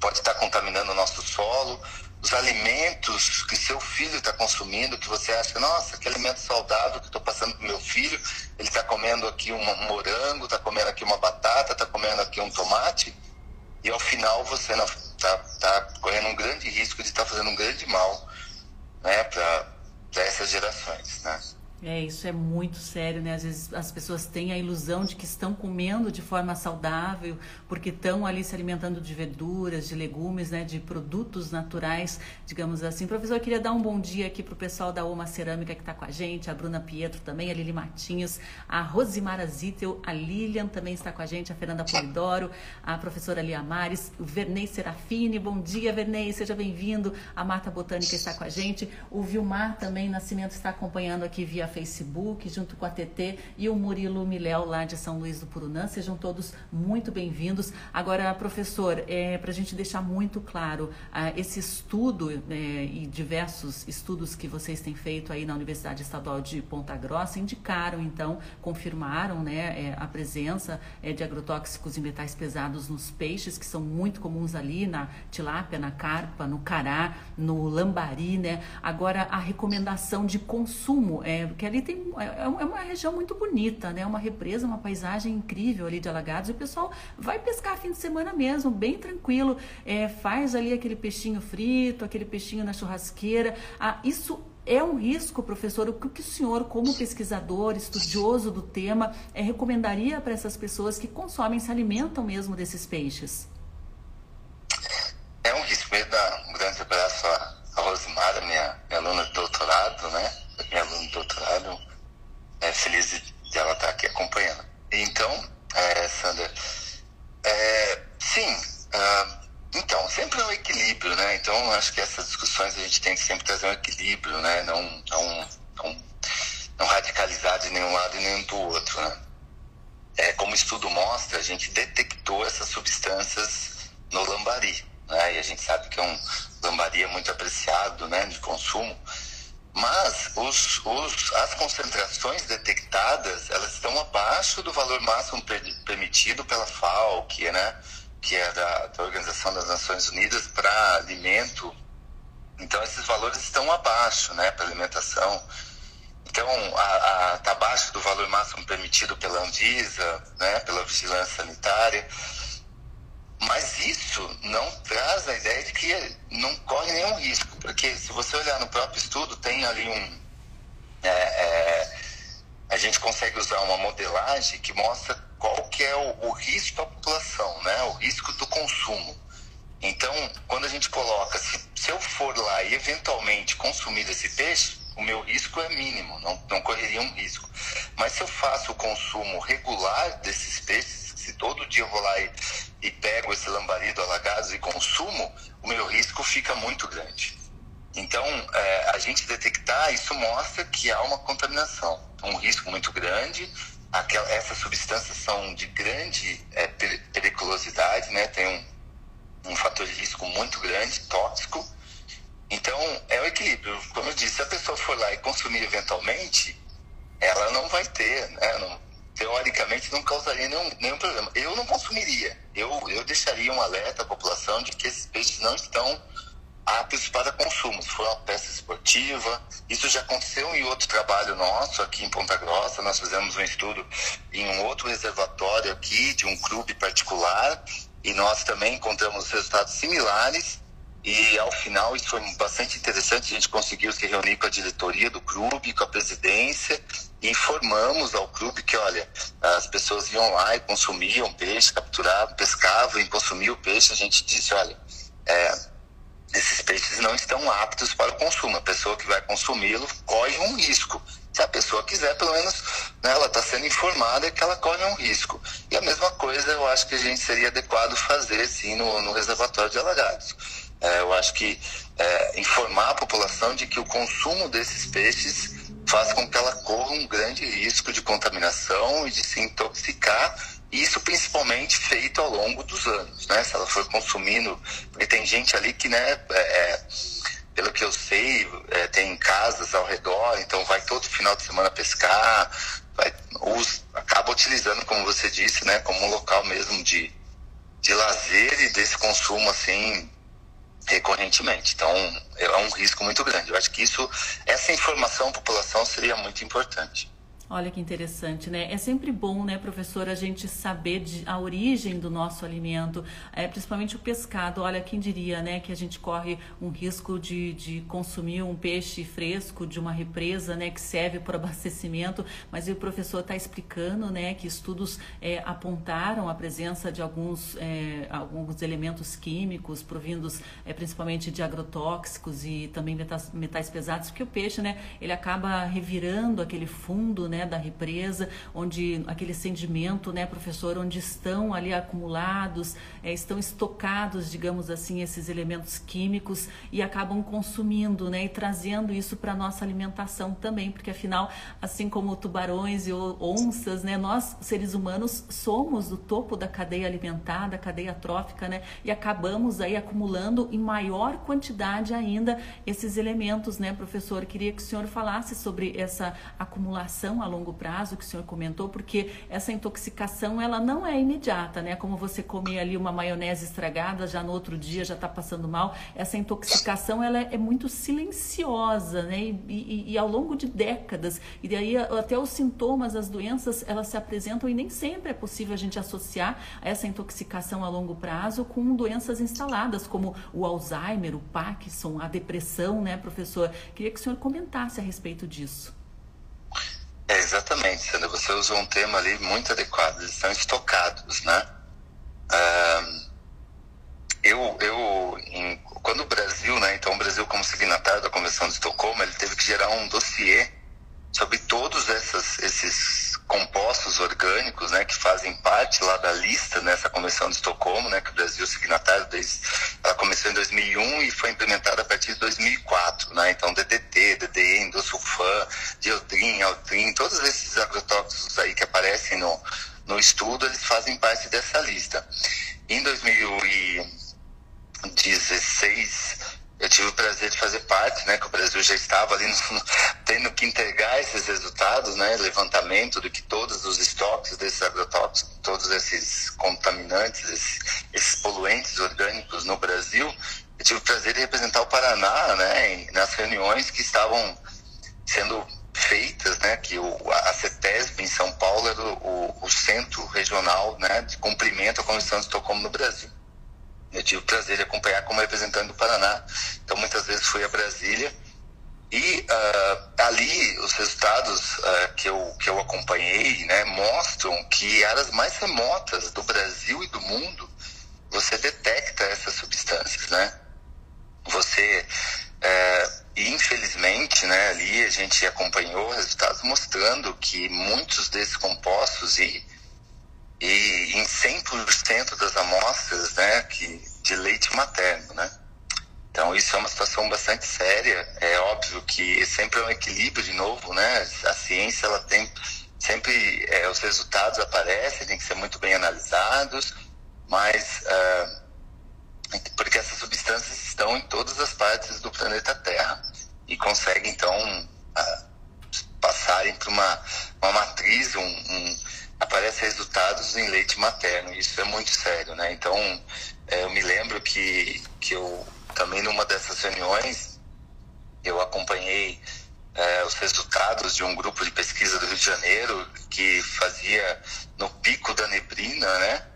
pode estar contaminando o nosso solo, os alimentos que seu filho está consumindo, que você acha, nossa, que alimento saudável que estou passando para meu filho, ele está comendo aqui um morango, está comendo aqui uma batata, está comendo aqui um tomate, e ao final você está tá correndo um grande risco de estar tá fazendo um grande mal né, para essas gerações. Né? É, isso é muito sério, né? Às vezes as pessoas têm a ilusão de que estão comendo de forma saudável, porque estão ali se alimentando de verduras, de legumes, né? De produtos naturais, digamos assim. Professor, eu queria dar um bom dia aqui para o pessoal da Oma Cerâmica que está com a gente, a Bruna Pietro também, a Lili Matinhos, a Rosimara Zittel, a Lilian também está com a gente, a Fernanda Polidoro, a professora Lia Mares, o Vernei Serafini, bom dia, Vernei, seja bem-vindo. A Marta Botânica está com a gente, o Vilmar também, Nascimento, está acompanhando aqui via Facebook, junto com a TT e o Murilo Miléu, lá de São Luís do Purunã. Sejam todos muito bem-vindos. Agora, professor, é, para a gente deixar muito claro, ah, esse estudo é, e diversos estudos que vocês têm feito aí na Universidade Estadual de Ponta Grossa indicaram, então, confirmaram né, é, a presença é, de agrotóxicos e metais pesados nos peixes, que são muito comuns ali na tilápia, na carpa, no cará, no lambari, né? Agora, a recomendação de consumo, é, porque ali tem é, é, é uma região muito bonita, né? Uma represa, uma paisagem incrível ali de Alagados. E o pessoal vai pescar fim de semana mesmo, bem tranquilo. É, faz ali aquele peixinho frito, aquele peixinho na churrasqueira. Ah, isso é um risco, professor? O que o senhor, como pesquisador, estudioso do tema, é, recomendaria para essas pessoas que consomem, se alimentam mesmo desses peixes? É um risco. Eu dar um grande abraço a Rosimara, minha, minha aluna de doutorado, né? minha aluna de doutorado, é feliz de ela estar aqui acompanhando. Então, é, Sandra, é, sim, uh, então, sempre é um equilíbrio, né? Então, acho que essas discussões a gente tem que sempre trazer um equilíbrio, né? Não, não, não, não radicalizar de nenhum lado e nem do outro, né? É, como o estudo mostra, a gente detectou essas substâncias no lambari, né? E a gente sabe que é um lambari é muito apreciado, né, de consumo. Mas os, os, as concentrações detectadas, elas estão abaixo do valor máximo permitido pela FAO, que né, que é da, da Organização das Nações Unidas para alimento. Então, esses valores estão abaixo né, para alimentação. Então, está abaixo do valor máximo permitido pela Anvisa, né, pela Vigilância Sanitária. Mas isso não traz a ideia de que não corre nenhum risco, porque se você olhar no próprio estudo, tem ali um. É, é, a gente consegue usar uma modelagem que mostra qual que é o, o risco à população, né? o risco do consumo. Então, quando a gente coloca, se, se eu for lá e eventualmente consumir esse peixe, o meu risco é mínimo, não, não correria um risco. Mas se eu faço o consumo regular desses peixes, se todo dia eu vou lá e e pego esse lambarido alagado e consumo, o meu risco fica muito grande. Então, é, a gente detectar isso mostra que há uma contaminação, um risco muito grande. Aquela, essas substâncias são de grande é, periculosidade, né? tem um, um fator de risco muito grande, tóxico. Então, é o equilíbrio. Como eu disse, se a pessoa for lá e consumir eventualmente, ela não vai ter, né? não, teoricamente não causaria nenhum, nenhum problema. Eu não consumiria. Eu, eu deixaria um alerta à população de que esses peixes não estão aptos para consumo. Se for uma peça esportiva, isso já aconteceu em outro trabalho nosso aqui em Ponta Grossa. Nós fizemos um estudo em um outro reservatório aqui de um clube particular e nós também encontramos resultados similares. E ao final, isso foi bastante interessante. A gente conseguiu se reunir com a diretoria do clube, com a presidência, informamos ao clube que, olha, as pessoas iam lá e consumiam peixe, capturavam, pescavam e consumiam peixe. A gente disse, olha, é, esses peixes não estão aptos para o consumo. A pessoa que vai consumi-lo corre um risco. Se a pessoa quiser, pelo menos né, ela está sendo informada que ela corre um risco. E a mesma coisa eu acho que a gente seria adequado fazer, sim, no, no reservatório de alagados. É, eu acho que é, informar a população de que o consumo desses peixes faz com que ela corra um grande risco de contaminação e de se intoxicar, isso principalmente feito ao longo dos anos, né? Se ela for consumindo, porque tem gente ali que, né, é, é, pelo que eu sei, é, tem casas ao redor, então vai todo final de semana pescar, vai, usa, acaba utilizando, como você disse, né, como um local mesmo de, de lazer e desse consumo, assim, recorrentemente. Então, é um risco muito grande. Eu acho que isso, essa informação à população seria muito importante. Olha que interessante, né? É sempre bom, né, professor, a gente saber de, a origem do nosso alimento, é, principalmente o pescado. Olha, quem diria, né, que a gente corre um risco de, de consumir um peixe fresco de uma represa, né, que serve para abastecimento, mas o professor está explicando, né, que estudos é, apontaram a presença de alguns, é, alguns elementos químicos provindos é, principalmente de agrotóxicos e também metais, metais pesados, porque o peixe, né, ele acaba revirando aquele fundo, né, né, da represa, onde aquele sedimento, né, professor, onde estão ali acumulados, é, estão estocados, digamos assim, esses elementos químicos e acabam consumindo, né, e trazendo isso para nossa alimentação também, porque afinal, assim como tubarões e onças, né, nós seres humanos somos do topo da cadeia alimentar, da cadeia trófica, né, e acabamos aí acumulando em maior quantidade ainda esses elementos, né, professor? Queria que o senhor falasse sobre essa acumulação longo prazo que o senhor comentou, porque essa intoxicação ela não é imediata, né? Como você comer ali uma maionese estragada, já no outro dia já está passando mal. Essa intoxicação ela é, é muito silenciosa, né? E, e, e, ao longo de décadas. E daí até os sintomas, as doenças, elas se apresentam e nem sempre é possível a gente associar essa intoxicação a longo prazo com doenças instaladas, como o Alzheimer, o Parkinson, a depressão, né, professor? Queria que o senhor comentasse a respeito disso. É, exatamente, Sandra. Você usou um tema ali muito adequado. Eles estão estocados, né? eu, eu em, quando o Brasil, né? Então, o Brasil, como signatário da Convenção de Estocolmo, ele teve que gerar um dossiê sobre todos essas, esses compostos orgânicos, né, que fazem parte lá da lista nessa Convenção de Estocolmo, né, que o Brasil é signatário desde, ela começou em 2001 e foi implementada a partir de 2004, né, então DDT, DDE, Indosulfan, Diodrin, Altrin, todos esses agrotóxicos aí que aparecem no, no estudo, eles fazem parte dessa lista. Em 2016, eu tive o prazer de fazer parte, né, que o Brasil já estava ali no, tendo que entregar esses resultados, né, levantamento do que todos os estoques desses agrotóxicos, todos esses contaminantes, esses, esses poluentes orgânicos no Brasil. Eu tive o prazer de representar o Paraná, né, nas reuniões que estavam sendo feitas, né, que o, a CETESB em São Paulo era o, o centro regional, né, de cumprimento à Convenção de Estocolmo no Brasil. Eu tive o prazer de acompanhar como representante do Paraná. Então, muitas vezes fui a Brasília. E uh, ali, os resultados uh, que, eu, que eu acompanhei né, mostram que áreas mais remotas do Brasil e do mundo, você detecta essas substâncias, né? Você, uh, infelizmente, né, ali a gente acompanhou resultados mostrando que muitos desses compostos e e em 100% das amostras né, que, de leite materno. Né? Então, isso é uma situação bastante séria. É óbvio que sempre é um equilíbrio, de novo, né? A ciência, ela tem sempre, é, os resultados aparecem, tem que ser muito bem analisados, mas uh, porque essas substâncias estão em todas as partes do planeta Terra e conseguem, então, uh, passarem para uma, uma matriz, um, um aparecem resultados em leite materno. Isso é muito sério, né? Então, é, eu me lembro que, que eu também numa dessas reuniões eu acompanhei é, os resultados de um grupo de pesquisa do Rio de Janeiro que fazia no pico da neblina, né?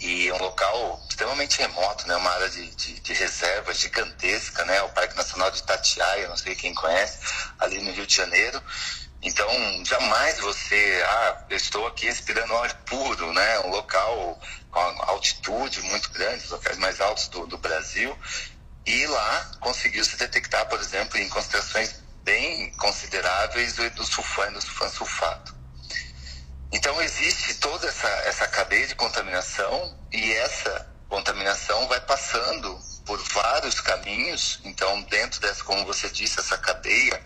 E um local extremamente remoto, né? Uma área de, de, de reserva gigantesca, né? O Parque Nacional de Itatiaia, não sei quem conhece, ali no Rio de Janeiro. Então, jamais você, ah, eu estou aqui respirando ar puro, né? Um local com altitude muito grande, os locais mais altos do, do Brasil. E lá conseguiu se detectar, por exemplo, em concentrações bem consideráveis do sulfano, do sulfano sulfato. Então, existe toda essa, essa cadeia de contaminação e essa contaminação vai passando por vários caminhos. Então, dentro dessa, como você disse, essa cadeia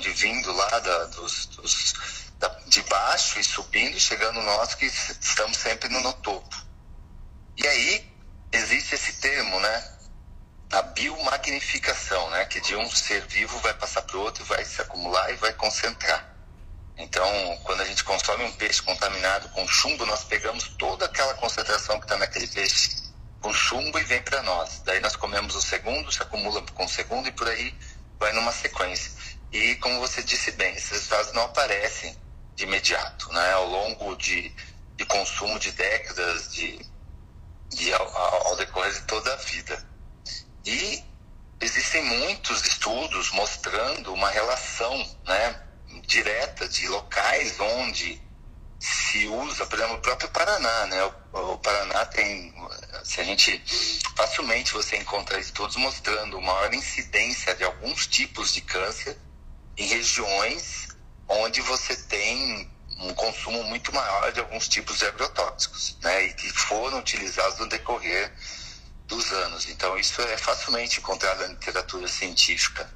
de vindo lá da, dos, dos da, de baixo e subindo, chegando nós que estamos sempre no, no topo. E aí existe esse termo, né? A biomagnificação, né? Que de um ser vivo vai passar para o outro, vai se acumular e vai concentrar. Então, quando a gente consome um peixe contaminado com chumbo, nós pegamos toda aquela concentração que está naquele peixe com chumbo e vem para nós. Daí nós comemos o segundo, se acumula com o segundo e por aí vai numa sequência. E como você disse bem, esses resultados não aparecem de imediato, né? Ao longo de, de consumo de décadas, de, de ao, ao decorrer de toda a vida. E existem muitos estudos mostrando uma relação, né, direta de locais onde se usa, por exemplo, o próprio Paraná, né? O, o, Paraná tem, se a gente facilmente você encontra estudos mostrando maior incidência de alguns tipos de câncer em regiões onde você tem um consumo muito maior de alguns tipos de agrotóxicos, né? E que foram utilizados no decorrer dos anos. Então isso é facilmente encontrado na literatura científica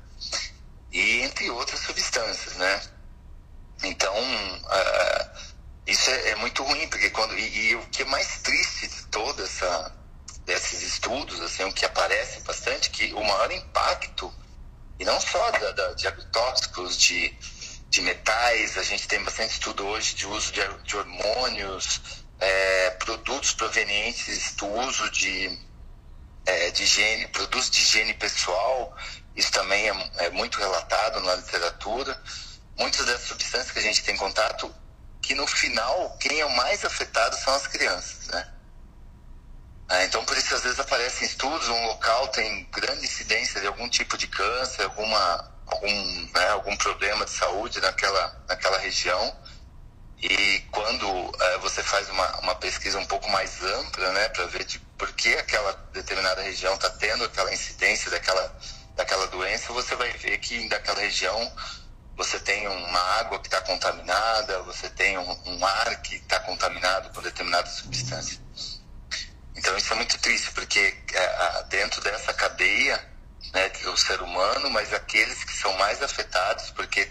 e entre outras substâncias, né? Então uh, isso é, é, muito ruim, porque quando. E, e, o que é mais triste de toda essa desses estudos, assim, o que aparece bastante, que o maior impacto, e não só da, da, de agrotóxicos, de, de metais, a gente tem bastante estudo hoje de uso de, de hormônios, é, produtos provenientes do uso de, é, de higiene, produtos de higiene pessoal, isso também é, é muito relatado na literatura. Muitas das substâncias que a gente tem contato que no final quem é o mais afetado são as crianças, né? É, então por isso às vezes aparecem estudos, um local tem grande incidência de algum tipo de câncer, alguma, algum, né, algum problema de saúde naquela, naquela região. E quando é, você faz uma, uma pesquisa um pouco mais ampla, né, para ver de por que aquela determinada região está tendo aquela incidência daquela, daquela doença, você vai ver que daquela região você tem uma água que está contaminada, você tem um, um ar que está contaminado com determinada substância. Então isso é muito triste, porque é, dentro dessa cadeia né, do ser humano, mas aqueles que são mais afetados, porque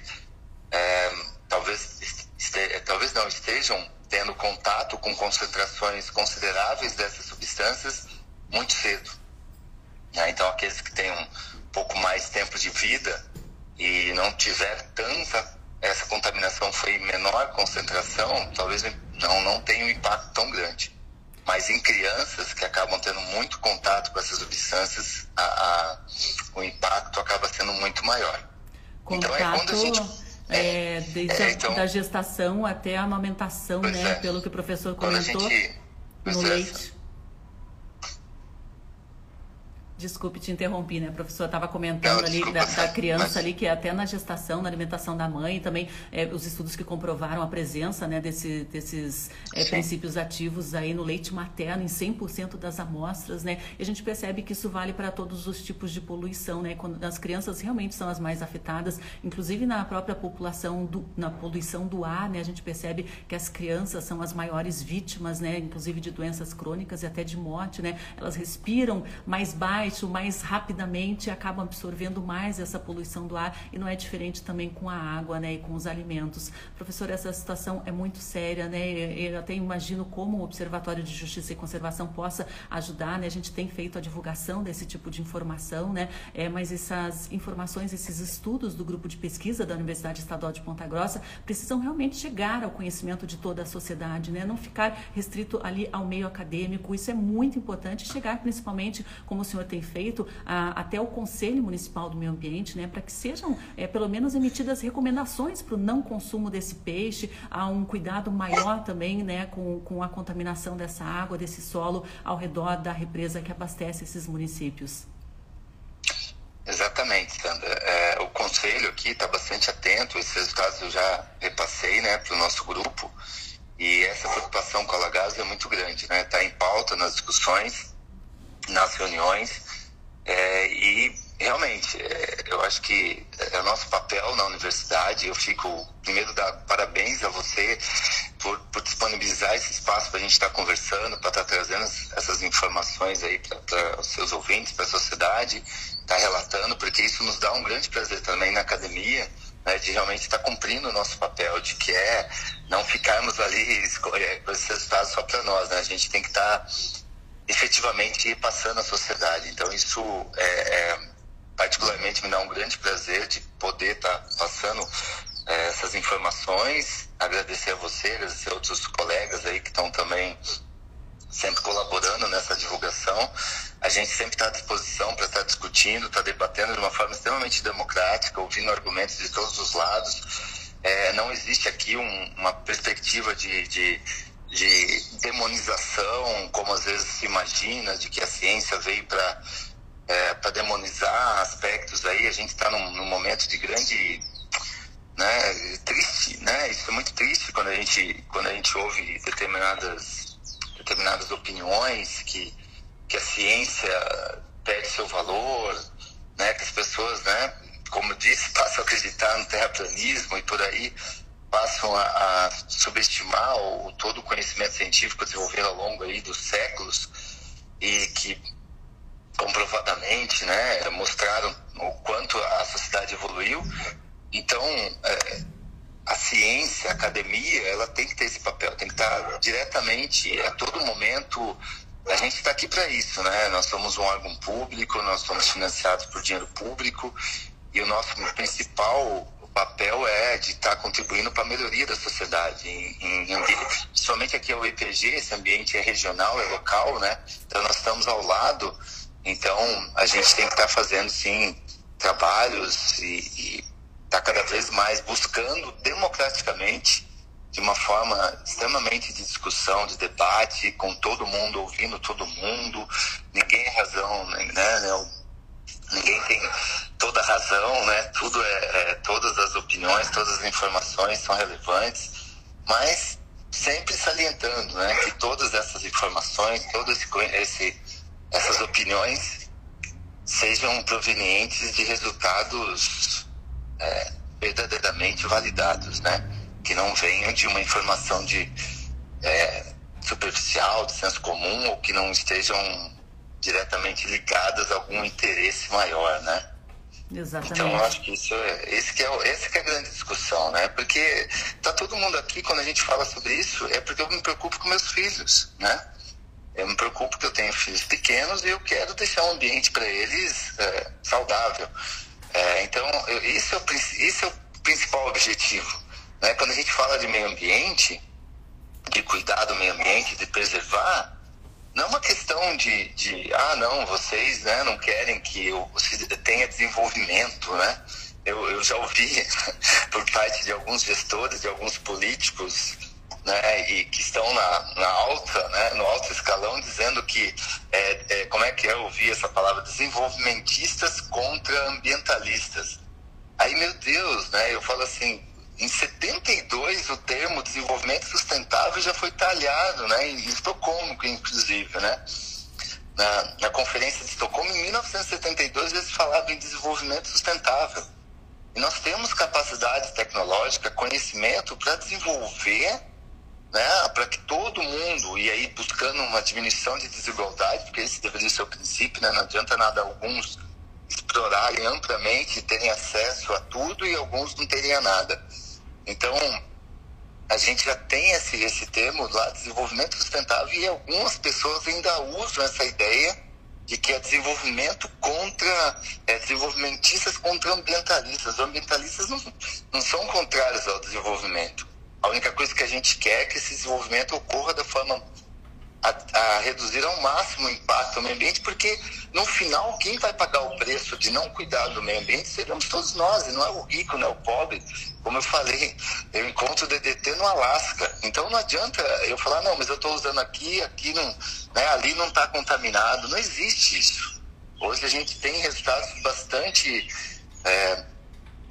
é, talvez, este, talvez não estejam tendo contato com concentrações consideráveis dessas substâncias muito cedo. Né? Então aqueles que têm um pouco mais tempo de vida e não tiver tanta, essa contaminação foi em menor concentração, talvez não, não tenha um impacto tão grande. Mas em crianças que acabam tendo muito contato com essas substâncias, a, a, o impacto acaba sendo muito maior. Contato... Então é quando a gente é, é, desde é, então, a, da gestação até a amamentação, né? É. Pelo que o professor comentou, gente, no leite. Desculpe te interrompi, né? A professora estava comentando Não, ali da, da, criança mas... ali, que é até na gestação, na alimentação da mãe, também é, os estudos que comprovaram a presença né, desse, desses é, princípios ativos aí no leite materno em 100% das amostras, né? E a gente percebe que isso vale para todos os tipos de poluição, né? Quando as crianças realmente são as mais afetadas, inclusive na própria população, do, na poluição do ar, né? A gente percebe que as crianças são as maiores vítimas, né? Inclusive de doenças crônicas e até de morte, né? Elas respiram mais baixo, baixo, mais rapidamente, acabam absorvendo mais essa poluição do ar e não é diferente também com a água, né, e com os alimentos. Professor, essa situação é muito séria, né? Eu até imagino como o Observatório de Justiça e Conservação possa ajudar, né? A gente tem feito a divulgação desse tipo de informação, né? É, mas essas informações, esses estudos do grupo de pesquisa da Universidade Estadual de Ponta Grossa precisam realmente chegar ao conhecimento de toda a sociedade, né? Não ficar restrito ali ao meio acadêmico. Isso é muito importante chegar principalmente, como o senhor tem feito a, até o Conselho Municipal do Meio Ambiente, né, para que sejam é, pelo menos emitidas recomendações para o não consumo desse peixe, há um cuidado maior também né, com, com a contaminação dessa água, desse solo ao redor da represa que abastece esses municípios. Exatamente, Sandra. É, o conselho aqui está bastante atento, esses resultados eu já repassei né, para o nosso grupo, e essa preocupação com a Lagaz é muito grande, né? Está em pauta nas discussões, nas reuniões, é, e realmente, é, eu acho que é o nosso papel na universidade. Eu fico, primeiro, dar parabéns a você por, por disponibilizar esse espaço para a gente estar tá conversando, para estar tá trazendo essas informações aí para os seus ouvintes, para a sociedade, estar tá relatando, porque isso nos dá um grande prazer também na academia. Né, de realmente estar tá cumprindo o nosso papel, de que é não ficarmos ali com esses resultados só para nós, né? A gente tem que estar efetivamente passando à sociedade. Então isso é, é, particularmente me dá um grande prazer de poder estar tá passando é, essas informações, agradecer a você, agradecer a outros colegas aí que estão também sempre colaborando nessa divulgação. A gente sempre está à disposição para estar tá discutindo, estar tá debatendo de uma forma extremamente democrática, ouvindo argumentos de todos os lados. É, não existe aqui um, uma perspectiva de, de, de, demonização, como às vezes se imagina, de que a ciência veio para é, para demonizar aspectos aí. A gente está num, num momento de grande né, triste, né? Isso é muito triste quando a gente quando a gente ouve determinadas determinadas opiniões que que a ciência perde seu valor, né? Que as pessoas, né? Como disse, passam a acreditar no terraplanismo e por aí passam a, a subestimar o, todo o conhecimento científico desenvolvido ao longo aí dos séculos e que comprovadamente, né, mostraram o quanto a sociedade evoluiu então, é, a ciência, a academia, ela tem que ter esse papel, tem que estar diretamente, a todo momento. A gente está aqui para isso, né? Nós somos um órgão público, nós somos financiados por dinheiro público e o nosso principal papel é de estar tá contribuindo para a melhoria da sociedade. Em, em, somente aqui é o EPG, esse ambiente é regional, é local, né? Então nós estamos ao lado, então a gente tem que estar tá fazendo sim trabalhos e, e está cada vez mais buscando democraticamente, de uma forma extremamente de discussão, de debate, com todo mundo ouvindo todo mundo, ninguém é razão, né? né ninguém tem toda a razão, né? Tudo é, é, todas as opiniões, todas as informações são relevantes, mas sempre salientando, né? Que todas essas informações, todo esse, esse essas opiniões sejam provenientes de resultados é, verdadeiramente validados, né? Que não venham de uma informação de é, superficial, de senso comum, ou que não estejam diretamente ligadas a algum interesse maior, né? Exatamente. Então eu acho que isso é, esse que é, que é a grande discussão, né? Porque tá todo mundo aqui quando a gente fala sobre isso é porque eu me preocupo com meus filhos, né? Eu me preocupo que eu tenho filhos pequenos e eu quero deixar um ambiente para eles é, saudável. É, então, eu, isso, é o, isso é o principal objetivo. Né? Quando a gente fala de meio ambiente, de cuidar do meio ambiente, de preservar, não é uma questão de, de ah, não, vocês né, não querem que eu tenha desenvolvimento, né? Eu, eu já ouvi por parte de alguns gestores, de alguns políticos, né, e que estão na, na alta, né, no alto escalão, dizendo que, é, é, como é que é, eu ouvi essa palavra, desenvolvimentistas contra ambientalistas. Aí, meu Deus, né, eu falo assim, em 72 o termo desenvolvimento sustentável já foi talhado, né, em Estocolmo, inclusive, né, na, na conferência de Estocolmo, em 1972, eles falavam em desenvolvimento sustentável. E nós temos capacidade tecnológica, conhecimento para desenvolver né, para que todo mundo, e aí buscando uma diminuição de desigualdade, porque esse deveria ser o princípio, né, não adianta nada alguns explorarem amplamente, terem acesso a tudo e alguns não terem nada. Então, a gente já tem esse, esse termo lá, desenvolvimento sustentável, e algumas pessoas ainda usam essa ideia de que é desenvolvimento contra, é, desenvolvimentistas contra ambientalistas. Os ambientalistas não, não são contrários ao desenvolvimento a única coisa que a gente quer é que esse desenvolvimento ocorra da forma a, a, reduzir ao máximo o impacto no meio ambiente, porque no final quem vai pagar o preço de não cuidar do meio ambiente seremos todos nós, e não é o rico, não é o pobre. Como eu falei, eu encontro o DDT no Alasca, então não adianta eu falar, não, mas eu estou usando aqui, aqui não, né, ali não está contaminado, não existe isso. Hoje a gente tem resultados bastante é,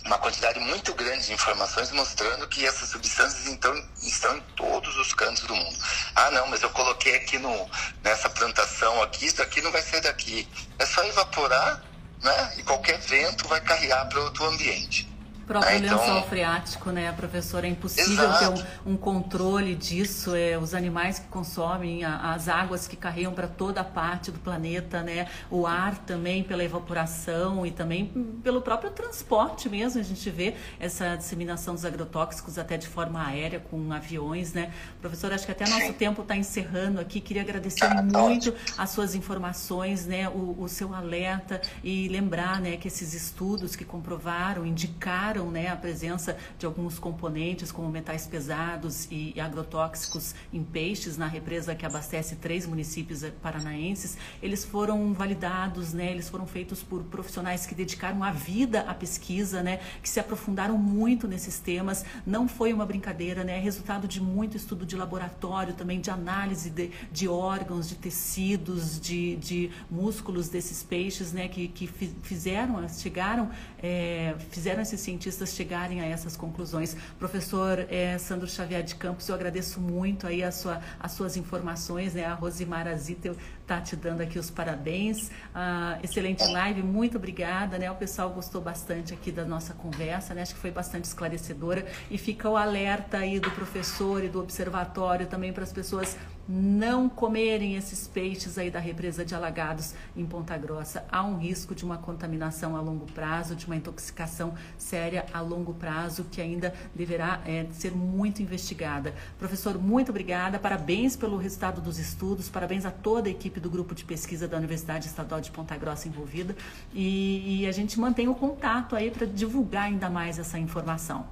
uma quantidade muito grande de informações mostrando que essas substâncias então, estão em todos os cantos do mundo. Ah, não, mas eu coloquei aqui no, nessa plantação aqui, isso aqui não vai sair daqui. É só evaporar, né? E qualquer vento vai carregar para outro ambiente próprio é, então... lençol freático, né, professora? É impossível Exato. ter um, um, controle disso. É, os animais que consomem, a, as águas que carregam para toda a parte do planeta, né? O ar também pela evaporação e também pelo próprio transporte mesmo. A gente vê essa disseminação dos agrotóxicos até de forma aérea com aviões, né? Professora, acho que até nosso tempo está encerrando aqui. Queria agradecer ah, muito as suas informações, né? O, o seu alerta e lembrar, né, que esses estudos que comprovaram, indicaram né, a presença de alguns componentes, como metais pesados e, e agrotóxicos em peixes na represa que abastece três municípios paranaenses. Eles foram validados, né, eles foram feitos por profissionais que dedicaram a vida à pesquisa, né, que se aprofundaram muito nesses temas. Não foi uma brincadeira, né, é resultado de muito estudo de laboratório, também de análise de, de órgãos, de tecidos, de, de músculos desses peixes, né, que, que fizeram, chegaram, é, fizeram esses cientistas chegarem a essas conclusões. Professor é, Sandro Xavier de Campos, eu agradeço muito aí a sua, as suas informações, né, a Rosimara Zittel está te dando aqui os parabéns. Ah, excelente live, muito obrigada, né? O pessoal gostou bastante aqui da nossa conversa, né? Acho que foi bastante esclarecedora e fica o alerta aí do professor e do observatório também para as pessoas não comerem esses peixes aí da represa de Alagados em Ponta Grossa. Há um risco de uma contaminação a longo prazo, de uma intoxicação séria a longo prazo que ainda deverá é, ser muito investigada. Professor, muito obrigada, parabéns pelo resultado dos estudos, parabéns a toda a equipe do grupo de pesquisa da Universidade Estadual de Ponta Grossa envolvida e, e a gente mantém o contato aí para divulgar ainda mais essa informação.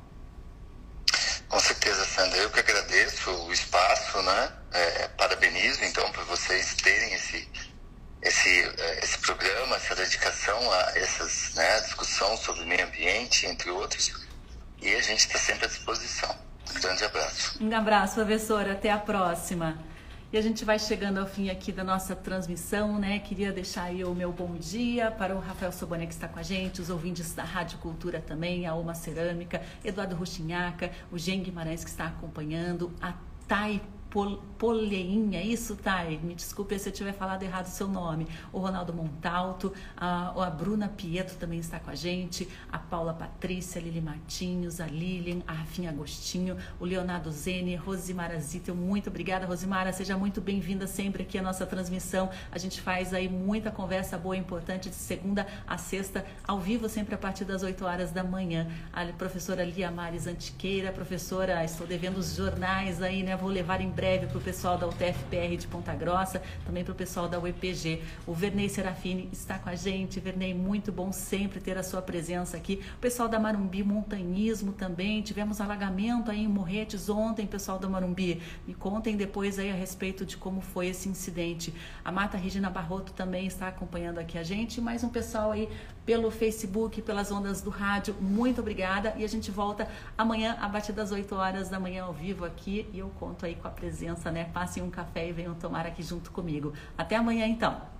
Com certeza, Sandra. Eu que agradeço o espaço, né? É, parabenizo, então, por vocês terem esse, esse, é, esse programa, essa dedicação a essas né, discussão sobre meio ambiente, entre outros. E a gente está sempre à disposição. Um grande abraço. Um abraço, professora. Até a próxima. E a gente vai chegando ao fim aqui da nossa transmissão, né? Queria deixar aí o meu bom dia para o Rafael Sobonha que está com a gente, os ouvintes da Rádio Cultura também, a Uma Cerâmica, Eduardo Ruxinhaca, o Gen Guimarães que está acompanhando, a Thay Pol, Poleinha, isso, Thay? Me desculpe se eu tiver falado errado o seu nome. O Ronaldo Montalto, a, a Bruna Pietro também está com a gente, a Paula Patrícia, a Lili Martinhos, a Lilian, a Rafinha Agostinho, o Leonardo Zene, Rosimara Zittel, muito obrigada, Rosimara, seja muito bem-vinda sempre aqui à nossa transmissão. A gente faz aí muita conversa boa e importante de segunda a sexta, ao vivo, sempre a partir das 8 horas da manhã. A professora Lia Mares Antiqueira, professora, estou devendo os jornais aí, né? Vou levar em breve breve para o pessoal da UTFPR de Ponta Grossa, também para o pessoal da UEPG. O Vernei Serafini está com a gente. Vernei, muito bom sempre ter a sua presença aqui. O pessoal da Marumbi Montanhismo também. Tivemos alagamento aí em Morretes ontem, pessoal da Marumbi. Me contem depois aí a respeito de como foi esse incidente. A Mata Regina Barroto também está acompanhando aqui a gente. Mais um pessoal aí pelo Facebook, pelas ondas do rádio. Muito obrigada. E a gente volta amanhã, a partir das 8 horas da manhã, ao vivo aqui. E eu conto aí com a presença, né? Passem um café e venham tomar aqui junto comigo. Até amanhã, então.